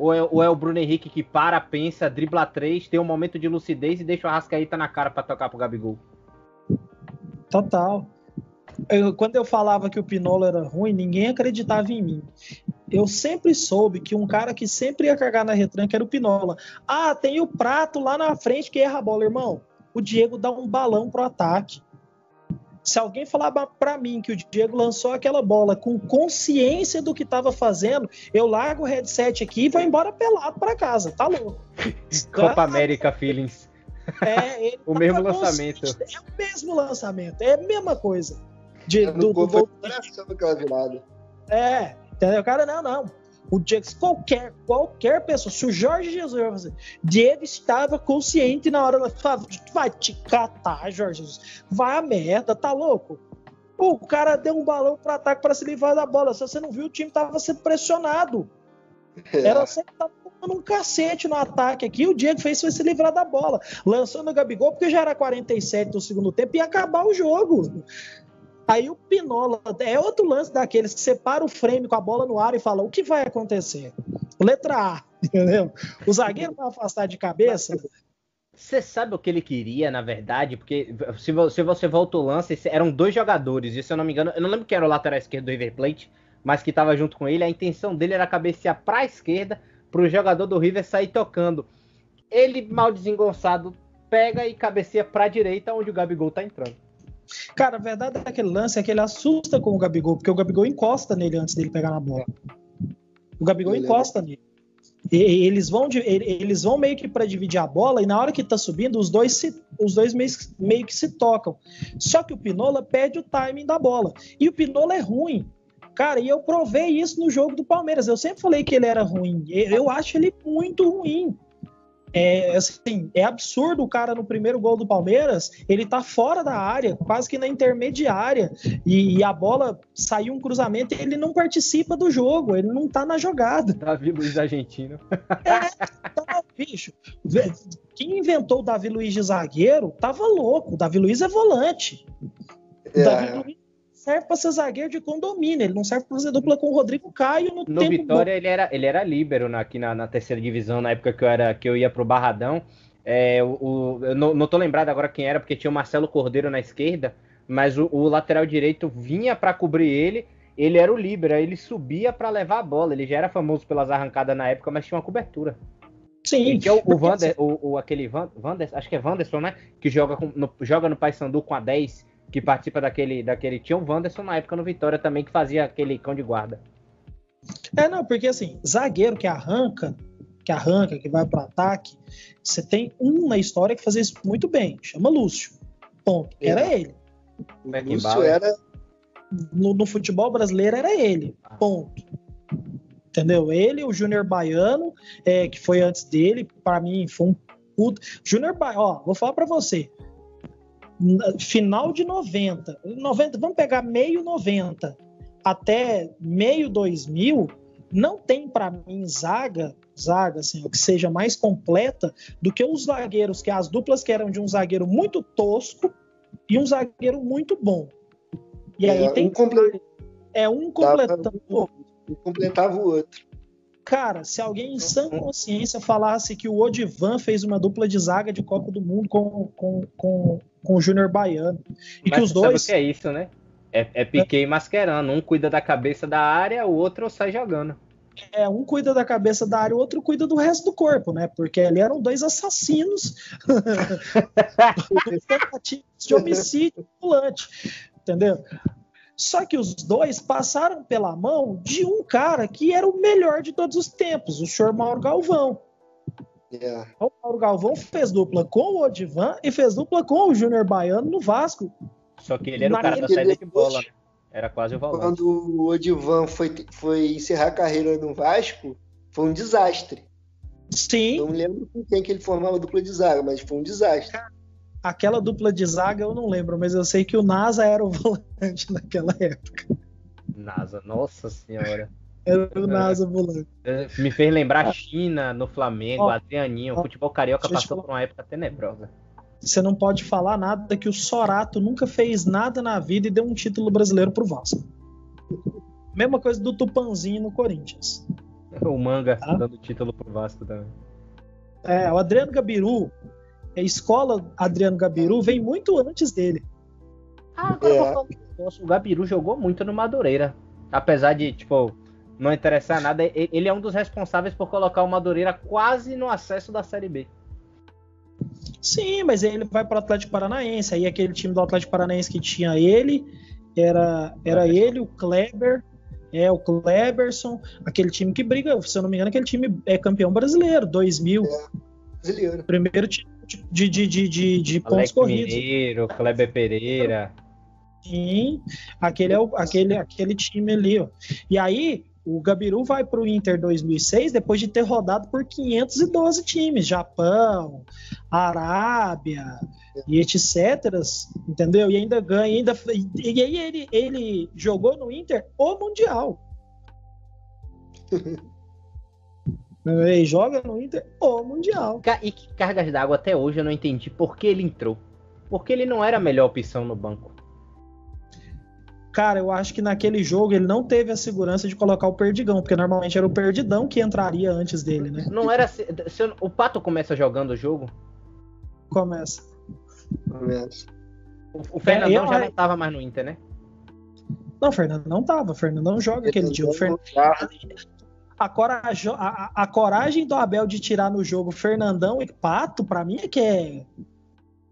Ou é, ou é, o Bruno Henrique que para, pensa, dribla três, tem um momento de lucidez e deixa o Arrascaíta na cara para tocar pro Gabigol. Total eu, quando eu falava que o Pinolo era ruim, ninguém acreditava em mim. Eu sempre soube que um cara que sempre ia cagar na retranca era o Pinola. Ah, tem o prato lá na frente que erra a bola, irmão. O Diego dá um balão pro ataque. Se alguém falar para mim que o Diego lançou aquela bola com consciência do que estava fazendo, eu largo o headset aqui e vou embora pelado para casa. Tá louco. Copa América Feelings. É, o tá mesmo lançamento. É o mesmo lançamento, é a mesma coisa de, é, do, do, do, aquela virada. É, entendeu? Cara, não, não. O Diego, qualquer, qualquer pessoa, se o Jorge Jesus vai fazer, Diego estava consciente na hora, vai te catar, Jorge Jesus, vai a merda, tá louco? O cara deu um balão para ataque para se livrar da bola. Se você não viu, o time tava sendo pressionado. É. Era sempre tava tomando um cacete no ataque aqui. O Diego fez foi se livrar da bola. Lançou no Gabigol, porque já era 47 do segundo tempo e ia acabar o jogo. Aí o Pinola é outro lance daqueles que separa o frame com a bola no ar e fala: o que vai acontecer? Letra A, entendeu? O zagueiro vai afastar de cabeça. Você sabe o que ele queria, na verdade? Porque se você, volta o lance, eram dois jogadores, e se eu não me engano, eu não lembro quem era o lateral esquerdo do River Plate, mas que estava junto com ele. A intenção dele era cabecear para a esquerda, para o jogador do River sair tocando. ele mal desengonçado pega e cabeceia pra direita onde o Gabigol tá entrando. Cara, a verdade é aquele lance é que ele assusta com o Gabigol, porque o Gabigol encosta nele antes dele pegar na bola. O Gabigol ele encosta nele. E, eles vão, eles vão meio que para dividir a bola e na hora que tá subindo, os dois, se, os dois meio, meio que se tocam. Só que o Pinola perde o timing da bola. E o Pinola é ruim. Cara, e eu provei isso no jogo do Palmeiras. Eu sempre falei que ele era ruim. Eu acho ele muito ruim. É, assim, é absurdo o cara no primeiro gol do Palmeiras, ele tá fora da área, quase que na intermediária, e, e a bola saiu um cruzamento e ele não participa do jogo, ele não tá na jogada. Davi Luiz argentino. É, tá, bicho. Quem inventou o Davi Luiz de zagueiro tava louco. O Davi Luiz é volante. É. Davi Luiz serve para ser zagueiro de condomínio, ele não serve para fazer dupla com o Rodrigo Caio no, no tempo Vitória bom. ele era ele era líbero na, aqui na, na, terceira divisão na época que eu era que eu ia pro Barradão. É, o, o, eu não, não tô lembrado agora quem era porque tinha o Marcelo Cordeiro na esquerda, mas o, o lateral direito vinha para cobrir ele. Ele era o líbero, ele subia para levar a bola. Ele já era famoso pelas arrancadas na época, mas tinha uma cobertura. Sim. Que é o, o, Vander, o, o, aquele Vander, acho que é Wanderson, né? Que joga, com, no, joga no Paysandu com a 10 que participa daquele, daquele. Tinha o Wanderson na época no Vitória também, que fazia aquele cão de guarda. É, não, porque assim, zagueiro que arranca, que arranca, que vai para ataque, você tem um na história que fazia isso muito bem, chama Lúcio. Ponto. Era é. ele. O Lúcio era. No, no, futebol brasileiro era ele. Ah. Ponto. Entendeu? Ele, o Júnior Baiano, é, que foi antes dele, para mim foi um puto. Júnior Baiano, ó, vou falar para você final de 90, 90, vamos pegar meio 90 até meio 2000, não tem para mim zaga, zaga assim, que seja mais completa do que os zagueiros, que as duplas que eram de um zagueiro muito tosco e um zagueiro muito bom. E é, aí tem um comple... é um completando o outro. Um completava o outro. Cara, se alguém em sã consciência falasse que o Odivan fez uma dupla de zaga de Copa do Mundo com, com, com, com o Júnior Baiano. E Mas que os dois. Sabe o que é isso, né? É, é Piquet e Mascherano. Um cuida da cabeça da área, o outro sai jogando. É, um cuida da cabeça da área, o outro cuida do resto do corpo, né? Porque ali eram dois assassinos de homicídio ambulante, entendeu? Só que os dois passaram pela mão de um cara que era o melhor de todos os tempos, o senhor Mauro Galvão. Yeah. É. O Mauro Galvão fez dupla com o Odivan e fez dupla com o Júnior Baiano no Vasco. Só que ele era o cara da saída de bola? Era quase o volante. Quando o Odivan foi, foi encerrar a carreira no Vasco, foi um desastre. Sim. Não lembro com quem que ele formava a dupla de zaga, mas foi um desastre. Aquela dupla de zaga eu não lembro, mas eu sei que o NASA era o volante naquela época. NASA, nossa senhora. Era o NASA volante. É, me fez lembrar a China no Flamengo, ó, Adrianinho. O futebol carioca passou por uma época tenebrosa. Você não pode falar nada que o Sorato nunca fez nada na vida e deu um título brasileiro pro Vasco. Mesma coisa do Tupanzinho no Corinthians. O Manga tá? dando título pro Vasco também. É, o Adriano Gabiru, a escola Adriano Gabiru vem muito antes dele. Ah, agora é. vou falar O Gabiru jogou muito no Madureira. Apesar de, tipo, não interessar nada, ele é um dos responsáveis por colocar o Madureira quase no acesso da Série B. Sim, mas ele vai para o Atlético Paranaense. Aí aquele time do Atlético Paranaense que tinha ele, era, era ele, o Kleber, é o Kleberson, aquele time que briga, se eu não me engano, aquele time é campeão brasileiro, 2000. É, brasileiro. Primeiro time de, de, de, de, de pontos corridos. Mineiro, Kleber Pereira. Sim, aquele é o, aquele, aquele time ali, ó. E aí, o Gabiru vai para o Inter 2006 depois de ter rodado por 512 times, Japão, Arábia e etc, entendeu? E ainda ganha, ainda e aí ele, ele jogou no Inter o mundial. ele joga no Inter o mundial. E que cargas d'água até hoje eu não entendi por que ele entrou. Porque ele não era a melhor opção no banco. Cara, eu acho que naquele jogo ele não teve a segurança de colocar o Perdigão, porque normalmente era o Perdidão que entraria antes dele, né? Não era. Se, se, o Pato começa jogando o jogo? Começa. Começa. O, o Fernandão é, já não tava mais no Inter, né? Não, o Fernando não tava. O Fernando não joga aquele dia. O Fernando... a, coragem, a, a, coragem do Abel de tirar no jogo Fernandão e Pato, para mim é que é.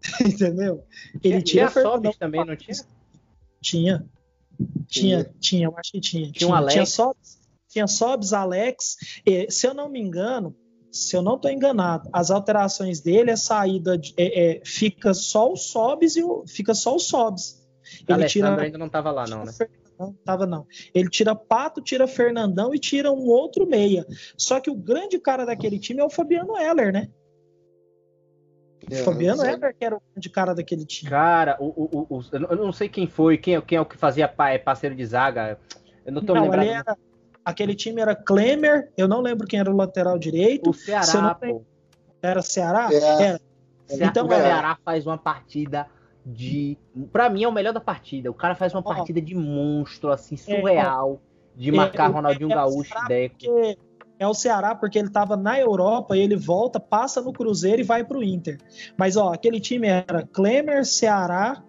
Entendeu? Ele tinha, tinha Sobis também, não tinha? Tinha. Tinha, tinha, eu acho que tinha. Tinha, tinha um Alex. Tinha Sobs, tinha Sobs Alex. E, se eu não me engano, se eu não estou enganado, as alterações dele é saída de, é, é, fica só o Sobs e o, fica só o Sobs. Ele tira, ainda não estava lá, não, né? Não tava não. Ele tira Pato, tira Fernandão e tira um outro meia. Só que o grande cara daquele time é o Fabiano Heller, né? É, Fabiano Heller que era o grande cara daquele time. Cara, o, o, o, eu não sei quem foi, quem, quem é o que fazia é parceiro de zaga. Eu não tô não, lembrando. Era, aquele time era Klemer, eu não lembro quem era o lateral direito. O Ceará, pô. Era Ceará? É. Era. Então, o Ceará faz uma partida de. Pra mim é o melhor da partida. O cara faz uma partida de monstro, assim, é, surreal. De marcar é, Ronaldinho é Gaúcho, Deco. É o Ceará porque ele tava na Europa e ele volta, passa no Cruzeiro e vai pro Inter. Mas, ó, aquele time era Klemer, Ceará,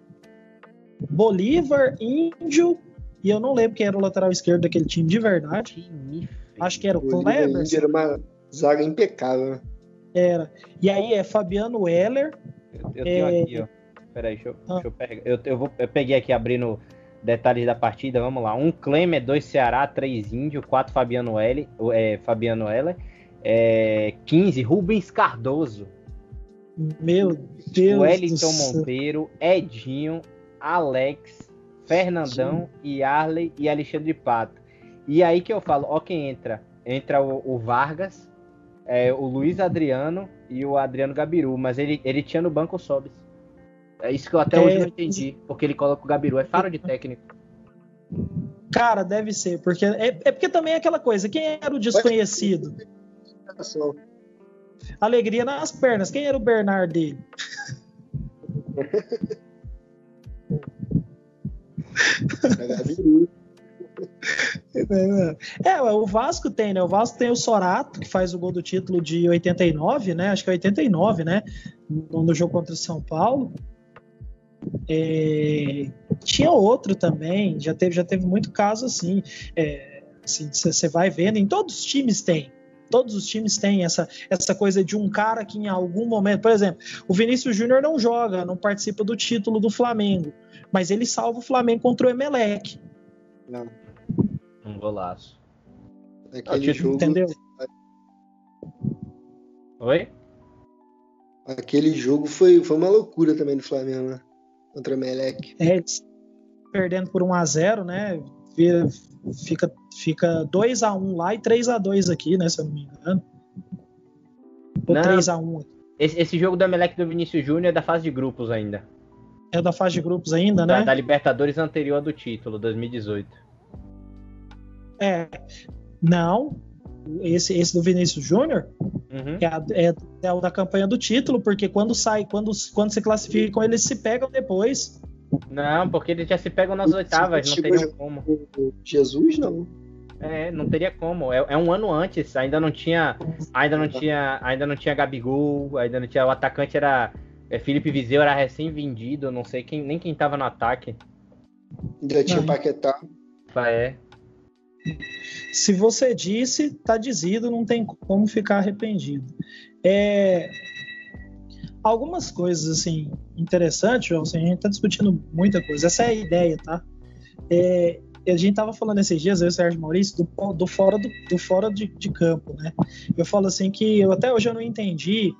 Bolívar, Índio. E eu não lembro quem era o lateral esquerdo daquele time de verdade. Acho que era o Klemer. Era uma zaga impecável. Né? Era. E aí é Fabiano Weller. Eu, eu tenho é, aqui, ó. Peraí, deixa eu, ah. deixa eu pegar. Eu, eu, vou, eu peguei aqui abrindo detalhes da partida, vamos lá. Um Klemer, dois Ceará, três Índio, quatro Fabiano L, é, Fabiano Heller, é, 15 Rubens Cardoso. Meu Deus. Wellington Monteiro, Edinho, Alex, Fernandão, Sim. e Arley e Alexandre Pato. E aí que eu falo, ó quem entra. Entra o, o Vargas, é, o Luiz Adriano e o Adriano Gabiru, mas ele, ele tinha no banco o Sobis. É isso que eu até é... hoje não entendi, porque ele coloca o Gabiru, é faro de técnico. Cara, deve ser, porque é, é porque também é aquela coisa, quem era o desconhecido? Alegria nas pernas, quem era o Bernard dele? É, o Vasco tem, né? O Vasco tem o Sorato, que faz o gol do título de 89, né? Acho que é 89, né? No, jogo contra o São Paulo. É, tinha outro também, já teve, já teve muito caso assim. É, assim você vai vendo, em todos os times tem. Todos os times têm essa, essa coisa de um cara que em algum momento, por exemplo, o Vinícius Júnior não joga, não participa do título do Flamengo, mas ele salva o Flamengo contra o Emelec. Não. Um golaço. Aquele jogo. Entendeu? Oi? Aquele jogo foi, foi uma loucura também do Flamengo, né? Contra o Melec. É, perdendo por 1 a 0 né? Fica, fica 2 a 1 lá e 3 a 2 aqui, né? Se eu não me engano. Ou não, 3 a 1 esse, esse jogo do Emelec do Vinícius Júnior é da fase de grupos ainda. É da fase de grupos ainda, né? Da, da Libertadores anterior do título, 2018. É. Não. Esse, esse do Vinícius Júnior Uhum. É, é, é, o da campanha do título, porque quando sai, quando, quando se classificam, eles se pegam depois. Não, porque eles já se pegam nas oitavas, não teriam como. Jesus, não. É, não teria como. É, é, um ano antes, ainda não tinha. Ainda não tinha. Ainda não tinha Gabigol, ainda não tinha. O atacante era. É, Felipe Vizeu era recém-vendido, não sei quem, nem quem tava no ataque. Já tinha Paquetá. É. Se você disse, tá dizido, não tem como ficar arrependido. É, algumas coisas assim interessantes, João, assim, a gente tá discutindo muita coisa. Essa é a ideia, tá? É, a gente tava falando esses dias, eu e o Sérgio Maurício, do, do fora, do, do fora de, de, campo, né? Eu falo assim que eu até hoje eu não entendi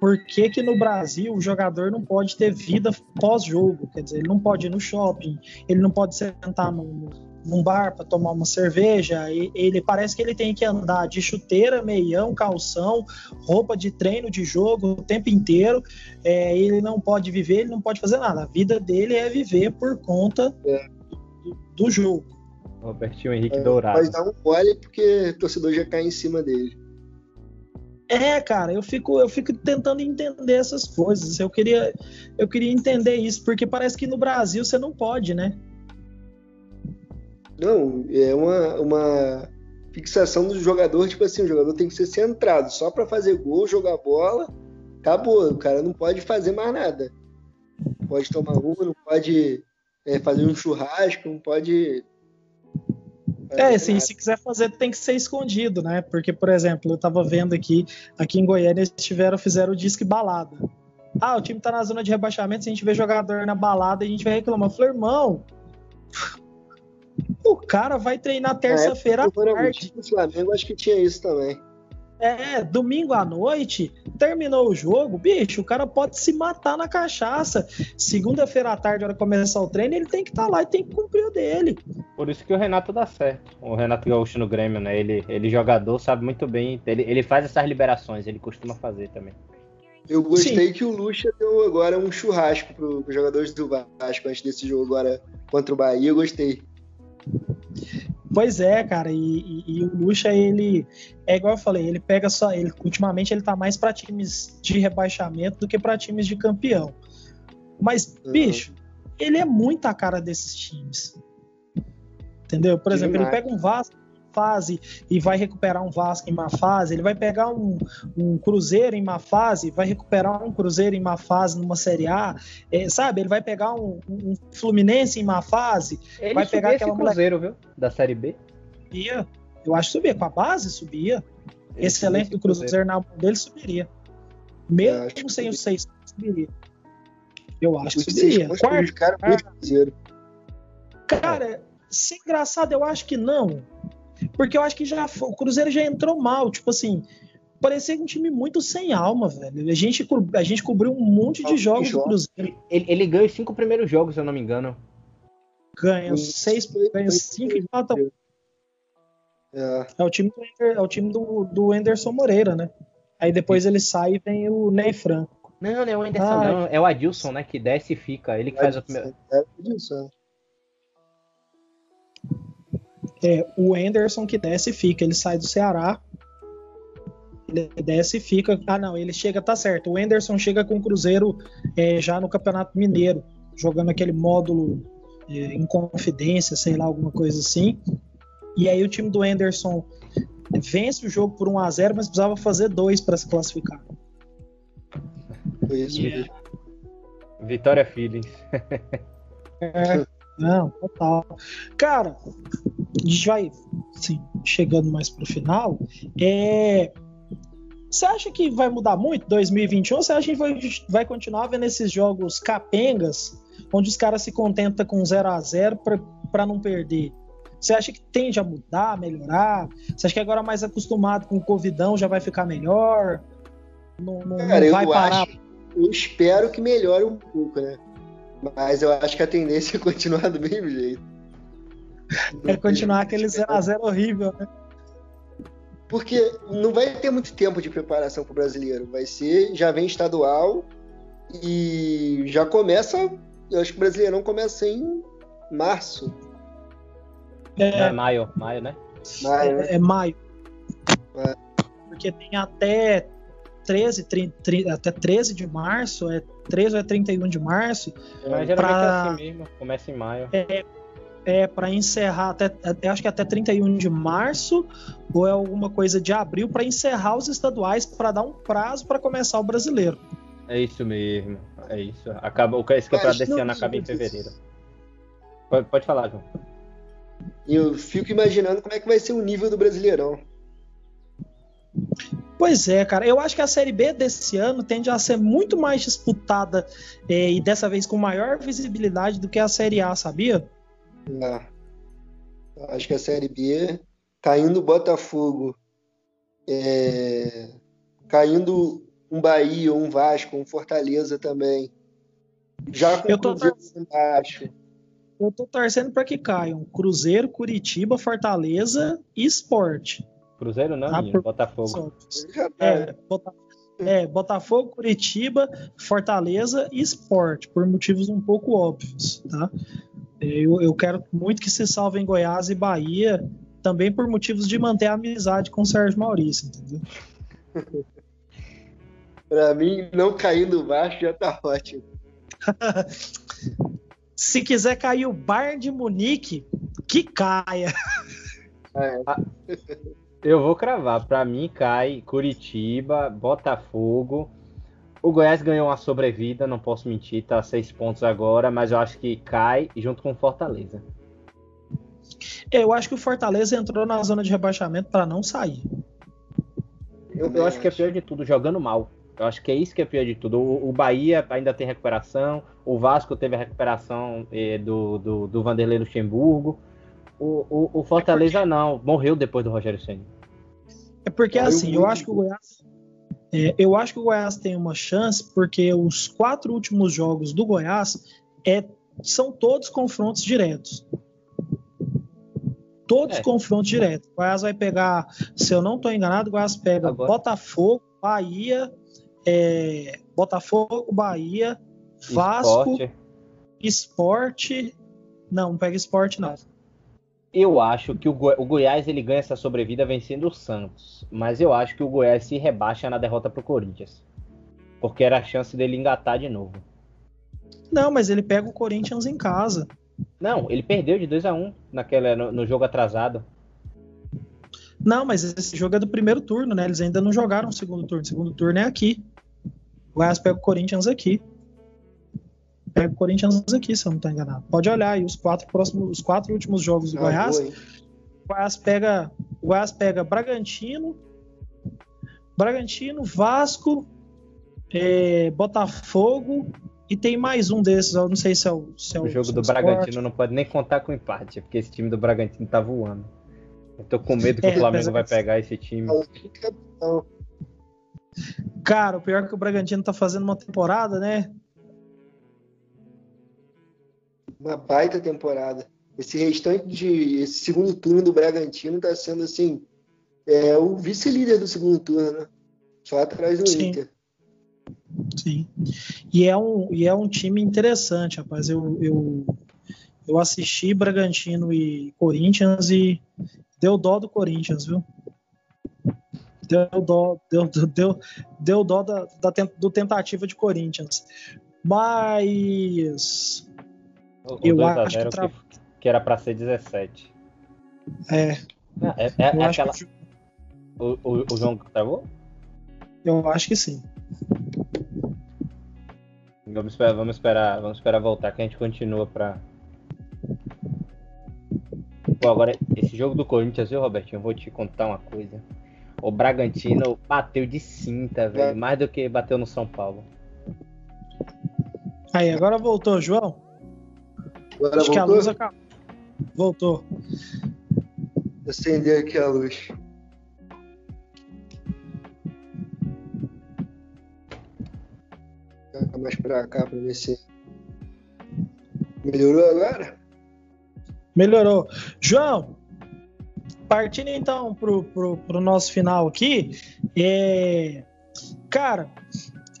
por que, que no Brasil o jogador não pode ter vida pós-jogo. Quer dizer, ele não pode ir no shopping, ele não pode sentar no, num bar para tomar uma cerveja, e ele parece que ele tem que andar de chuteira, meião, calção, roupa de treino de jogo o tempo inteiro. É, ele não pode viver, ele não pode fazer nada. A vida dele é viver por conta é. do, do, jogo. Robertinho Henrique é, Dourado. Mas dá um mole porque o torcedor já cai em cima dele. É, cara, eu fico, eu fico tentando entender essas coisas. Eu queria, eu queria entender isso, porque parece que no Brasil você não pode, né? Não, é uma, uma fixação do jogador, tipo assim, o jogador tem que ser centrado só para fazer gol, jogar bola, acabou. O cara não pode fazer mais nada. Não pode tomar uma, não pode é, fazer um churrasco, não pode É, sim, se quiser fazer tem que ser escondido, né? Porque, por exemplo, eu tava vendo aqui, aqui em Goiânia eles tiveram, fizeram o disque balada. Ah, o time tá na zona de rebaixamento, se a gente vê jogador na balada, a gente vai reclamar. Eu falei, irmão, o cara vai treinar terça-feira à tarde. O Flamengo acho que tinha isso também. É, domingo à noite, terminou o jogo, bicho, o cara pode se matar na cachaça. Segunda-feira à tarde, hora começar o treino, ele tem que estar tá lá e tem que cumprir o dele. Por isso que o Renato dá certo. O Renato Gaúcho no Grêmio, né? Ele, ele jogador, sabe muito bem. Ele, ele faz essas liberações, ele costuma fazer também. Eu gostei Sim. que o Lucha deu agora um churrasco para os jogadores do Vasco antes desse jogo agora contra o Bahia. Eu gostei. Pois é, cara, e, e, e, o Lucha, ele é igual eu falei, ele pega só, ele ultimamente ele tá mais para times de rebaixamento do que para times de campeão. Mas, uhum. bicho, ele é muito a cara desses times. Entendeu? Por exemplo, Demais. ele pega um Vasco fase e vai recuperar um Vasco em má fase, ele vai pegar um, um Cruzeiro em má fase, vai recuperar um Cruzeiro em má fase numa Série A, é, sabe? Ele vai pegar um, um, Fluminense em má fase, ele vai pegar aquela Cruzeiro, viu? Da Série B. Subia. Eu acho que subia, com a base subia. Ele Esse elenco do Cruzeiro, Cruzeiro na mão dele subiria. Mesmo sem os seis, subiria. Eu acho que subiria. Quarto, cara, cara, se engraçado, eu acho que não. Porque eu acho que já o Cruzeiro já entrou mal, tipo assim, parecia um time muito sem alma, velho. A gente, a gente cobriu um monte de jogos do Cruzeiro. Ele, ele ganha os cinco primeiros jogos, se eu não me engano. Ganha os seis, ganha cinco e empata é. é. o time, do, é o time do, do Anderson Moreira, né? Aí depois ele sai e vem o Ney Franco. Não, não é o Anderson, ah, não. É o Adilson, né? Que desce e fica. Ele que faz o primeiro. É o Adilson. É, o Anderson que desce e fica. Ele sai do Ceará. Ele desce e fica. Ah, não, ele chega, tá certo. O Anderson chega com o Cruzeiro é, já no Campeonato Mineiro, jogando aquele módulo é, em confidência, sei lá, alguma coisa assim. E aí o time do Anderson vence o jogo por 1 a 0 mas precisava fazer dois para se classificar. Foi isso yeah. Vitória Feelings. é, não, total. Cara, a gente vai assim, chegando mais pro final. É, você acha que vai mudar muito 2021? Ou você acha que vai, vai continuar vendo esses jogos capengas, onde os caras se contentam com 0 a 0 para não perder? Você acha que tende a mudar, melhorar? Você acha que agora mais acostumado com o Covidão já vai ficar melhor? Não, não, Cara, não vai eu parar? Acho, eu espero que melhore um pouco, né? Mas eu acho que a tendência é continuar do mesmo jeito. É continuar aquele 0x0 horrível, né? Porque não vai ter muito tempo de preparação para o brasileiro. Vai ser, já vem estadual e já começa. Eu acho que o brasileirão começa em março. É, é maio, maio, né? Maio, né? É, é maio. É. Porque tem até 13, 30, até 13 de março, é 13 ou é 31 de março. Mas geralmente pra... é assim mesmo, começa em maio. É, é para encerrar até, até, acho que até 31 de março ou é alguma coisa de abril para encerrar os estaduais para dar um prazo para começar o brasileiro. É isso mesmo, é isso. Acaba, esse campeonato desse ano acaba em fevereiro. Pode, pode falar, João. Eu fico imaginando como é que vai ser o nível do Brasileirão. Pois é, cara. Eu acho que a Série B desse ano tende a ser muito mais disputada é, e dessa vez com maior visibilidade do que a Série A, sabia? É. Acho que a Série B, caindo Botafogo, é, caindo um Bahia, um Vasco, um Fortaleza também. Já com eu tô embaixo. Eu tô torcendo para que caiam Cruzeiro, Curitiba, Fortaleza e Esporte. Cruzeiro não, ah, por... Botafogo. É, é, Botafogo, Curitiba, Fortaleza e Esporte, por motivos um pouco óbvios, tá? Eu, eu quero muito que se salvem Goiás e Bahia, também por motivos de manter a amizade com o Sérgio Maurício, entendeu? Para mim, não caindo baixo já tá ótimo. se quiser cair o Bar de Munique, que caia. É. Eu vou cravar. Para mim, cai Curitiba, Botafogo. O Goiás ganhou uma sobrevida, não posso mentir, tá seis pontos agora, mas eu acho que cai junto com Fortaleza. Eu acho que o Fortaleza entrou na zona de rebaixamento para não sair. Eu, eu, acho que é pior de tudo, jogando mal. Eu acho que é isso que é pior de tudo. O, o Bahia ainda tem recuperação, o Vasco teve a recuperação eh, do, do, do Vanderlei Luxemburgo. O, o, o Fortaleza não, morreu depois do Rogério Senna. É porque assim, eu acho que o Goiás. É, eu acho que o Goiás tem uma chance, porque os quatro últimos jogos do Goiás é, são todos confrontos diretos. Todos é. confrontos diretos. O Goiás vai pegar, se eu não estou enganado, o Goiás pega Agora. Botafogo, Bahia, é, Botafogo, Bahia, Vasco, esporte. esporte. Não, não pega esporte, não. Eu acho que o, o, Goiás ele ganha essa sobrevida vencendo o Santos. Mas eu acho que o Goiás se rebaixa na derrota pro Corinthians. Porque era a chance dele engatar de novo. Não, mas ele pega o Corinthians em casa. Não, ele perdeu de 2 a 1 naquela no, no, jogo atrasado. Não, mas esse jogo é do primeiro turno, né? Eles ainda não jogaram o segundo turno. O segundo turno é aqui. O Goiás pega o Corinthians aqui. Pega o Corinthians aqui, se eu não estou enganado. Pode olhar aí os quatro próximos, os quatro últimos jogos do ah, Goiás. Boa, o Goiás pega, o Goiás pega Bragantino, Bragantino, Vasco, é, Botafogo e tem mais um desses. Eu não sei se é o. Se é o, o jogo do Bragantino não pode nem contar com empate, porque esse time do Bragantino tá voando. Eu tô com medo que é, o Flamengo vai pegar esse time. Cara, o pior é que o Bragantino tá fazendo uma temporada, né? Uma baita temporada. Esse restante de esse segundo turno do Bragantino está sendo assim é o vice-líder do segundo turno, né? Só atrás do Sim. Inter. Sim. E é um, e é um time interessante, rapaz. Eu, eu, eu assisti Bragantino e Corinthians e deu dó do Corinthians, viu? Deu dó, deu, deu, deu dó da, da, do tentativa de Corinthians. Mas o, eu acho que, tra... que, era para ser 17. É. é, é, é aquela... que... o, o, o João travou? Eu acho que sim. Vamos esperar, vamos esperar, vamos esperar voltar que a gente continua para. Pô, agora esse jogo do Corinthians, viu, Robertinho? Eu vou te contar uma coisa. O Bragantino bateu de cinta, velho, mais do que bateu no São Paulo. Aí, agora voltou, João. Agora Acho voltou? que a luz acabou. Voltou. Acender aqui a luz. mais pra cá pra ver se melhorou agora. Melhorou. João, partindo então pro, pro, pro nosso final aqui, é... cara,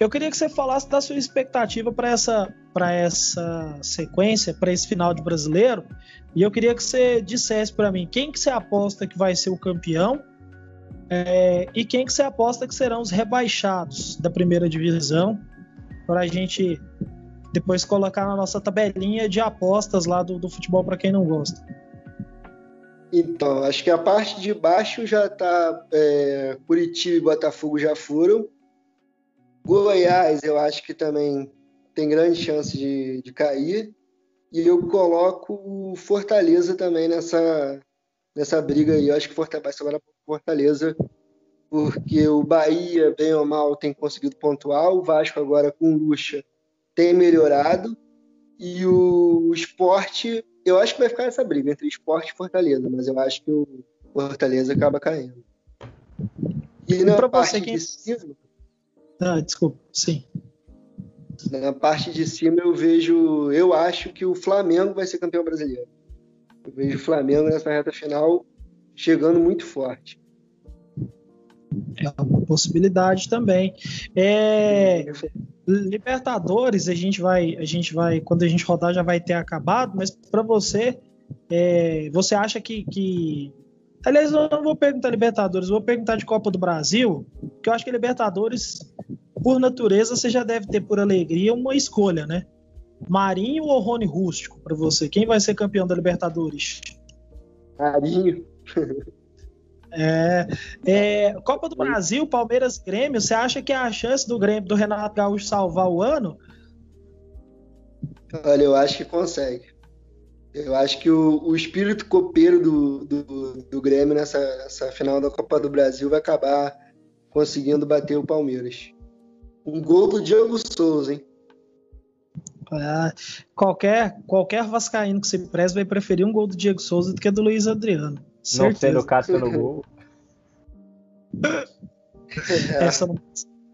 eu queria que você falasse da sua expectativa para essa, essa sequência, para esse final de brasileiro. E eu queria que você dissesse para mim quem que você aposta que vai ser o campeão é, e quem que você aposta que serão os rebaixados da primeira divisão, para a gente depois colocar na nossa tabelinha de apostas lá do, do futebol para quem não gosta. Então, acho que a parte de baixo já está. É, Curitiba e Botafogo já foram. Goiás, eu acho que também tem grande chance de, de cair. E eu coloco o Fortaleza também nessa, nessa briga aí. Eu acho que Fortaleza vai Fortaleza, porque o Bahia, bem ou mal, tem conseguido pontuar. O Vasco, agora com o Lucha, tem melhorado. E o esporte, eu acho que vai ficar essa briga entre esporte e Fortaleza, mas eu acho que o Fortaleza acaba caindo. E na parte quem... de cima, ah, desculpa, sim. Na parte de cima eu vejo, eu acho que o Flamengo vai ser campeão brasileiro. Eu vejo o Flamengo nessa reta final chegando muito forte. É uma possibilidade também. É, Libertadores a gente vai, a gente vai, quando a gente rodar já vai ter acabado. Mas para você, é, você acha que, que Aliás, eu não vou perguntar Libertadores, vou perguntar de Copa do Brasil, que eu acho que Libertadores, por natureza, você já deve ter por alegria uma escolha, né? Marinho ou Rony Rústico para você? Quem vai ser campeão da Libertadores? Marinho. É, é, Copa do Brasil, Palmeiras, Grêmio. Você acha que é a chance do Grêmio do Renato Gaúcho salvar o ano? Olha, eu acho que consegue. Eu acho que o, o espírito copeiro do, do, do Grêmio nessa, nessa final da Copa do Brasil vai acabar conseguindo bater o Palmeiras. Um gol do Diego Souza, hein? É, qualquer, qualquer vascaíno que se preze vai preferir um gol do Diego Souza do que do Luiz Adriano. Não sendo Cássio no gol. Essa não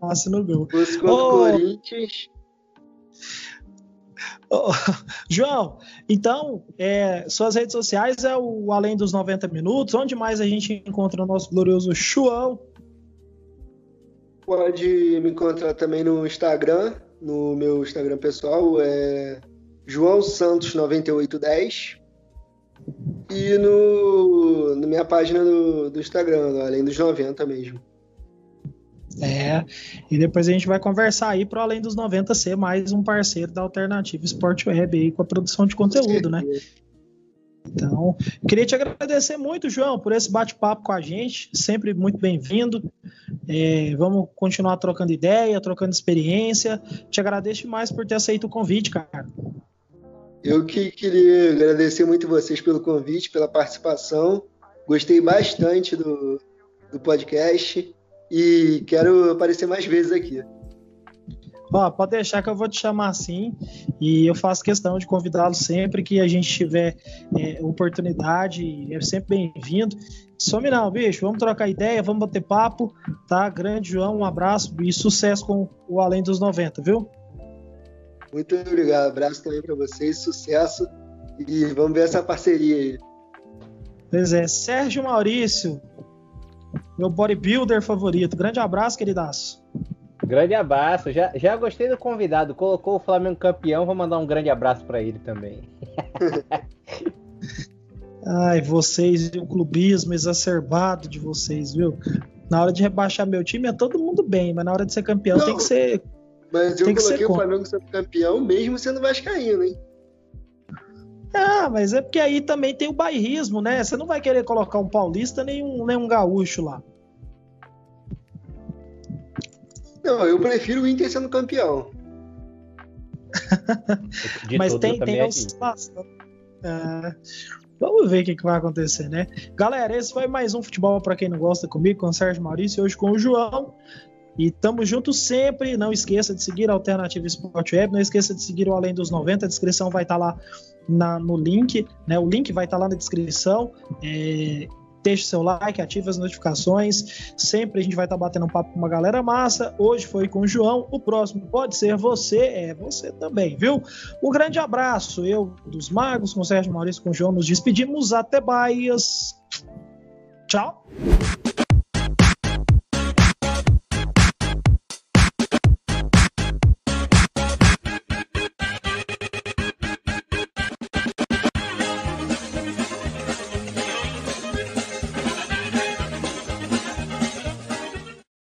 passa no gol. Os oh, Corinthians. João, então, é, suas redes sociais é o Além dos 90 Minutos. Onde mais a gente encontra o nosso glorioso João? Pode me encontrar também no Instagram, no meu Instagram pessoal, é João Santos 9810 e no, na minha página do, do Instagram, além dos 90 mesmo. É, e depois a gente vai conversar aí para além dos 90 ser mais um parceiro da Alternativa Sport Web aí com a produção de conteúdo, né? Então, queria te agradecer muito, João, por esse bate-papo com a gente, sempre muito bem-vindo. É, vamos continuar trocando ideia, trocando experiência. Te agradeço demais por ter aceito o convite, cara. Eu que queria agradecer muito vocês pelo convite, pela participação. Gostei bastante do, do podcast e quero aparecer mais vezes aqui. Ó, pode deixar que eu vou te chamar assim e eu faço questão de convidá-lo sempre que a gente tiver é, oportunidade, é sempre bem-vindo. Some não, bicho, vamos trocar ideia, vamos bater papo, tá? Grande João, um abraço e sucesso com o Além dos 90, viu? Muito obrigado, abraço também para vocês, sucesso e vamos ver essa parceria aí. Pois é, Sérgio Maurício, meu bodybuilder favorito. Grande abraço, queridaço. Grande abraço. Já, já gostei do convidado. Colocou o Flamengo campeão. Vou mandar um grande abraço para ele também. Ai, vocês e o clubismo exacerbado de vocês, viu? Na hora de rebaixar meu time é todo mundo bem, mas na hora de ser campeão Não, tem que ser. Mas eu coloquei o Flamengo sendo campeão mesmo sendo vascaíno, hein? Ah, mas é porque aí também tem o bairrismo, né? Você não vai querer colocar um paulista nem um, nem um gaúcho lá. Não, eu prefiro o Inter sendo campeão. Mas tem, tem oscilação. É, vamos ver o que, que, vai acontecer, né? Galera, esse foi mais um Futebol para quem não gosta comigo, com o Sérgio Maurício, hoje com o João. E tamo junto sempre. Não esqueça de seguir a Alternativa Sport Web. Não esqueça de seguir o Além dos 90. A descrição vai estar tá lá na, no link. Né? O link vai estar tá lá na descrição. É, deixe seu like, ative as notificações. Sempre a gente vai estar tá batendo um papo com uma galera massa. Hoje foi com o João, o próximo pode ser você, é você também, viu? Um grande abraço. Eu, dos Magos, com o Sérgio Maurício, com o João, nos despedimos. Até mais. Tchau.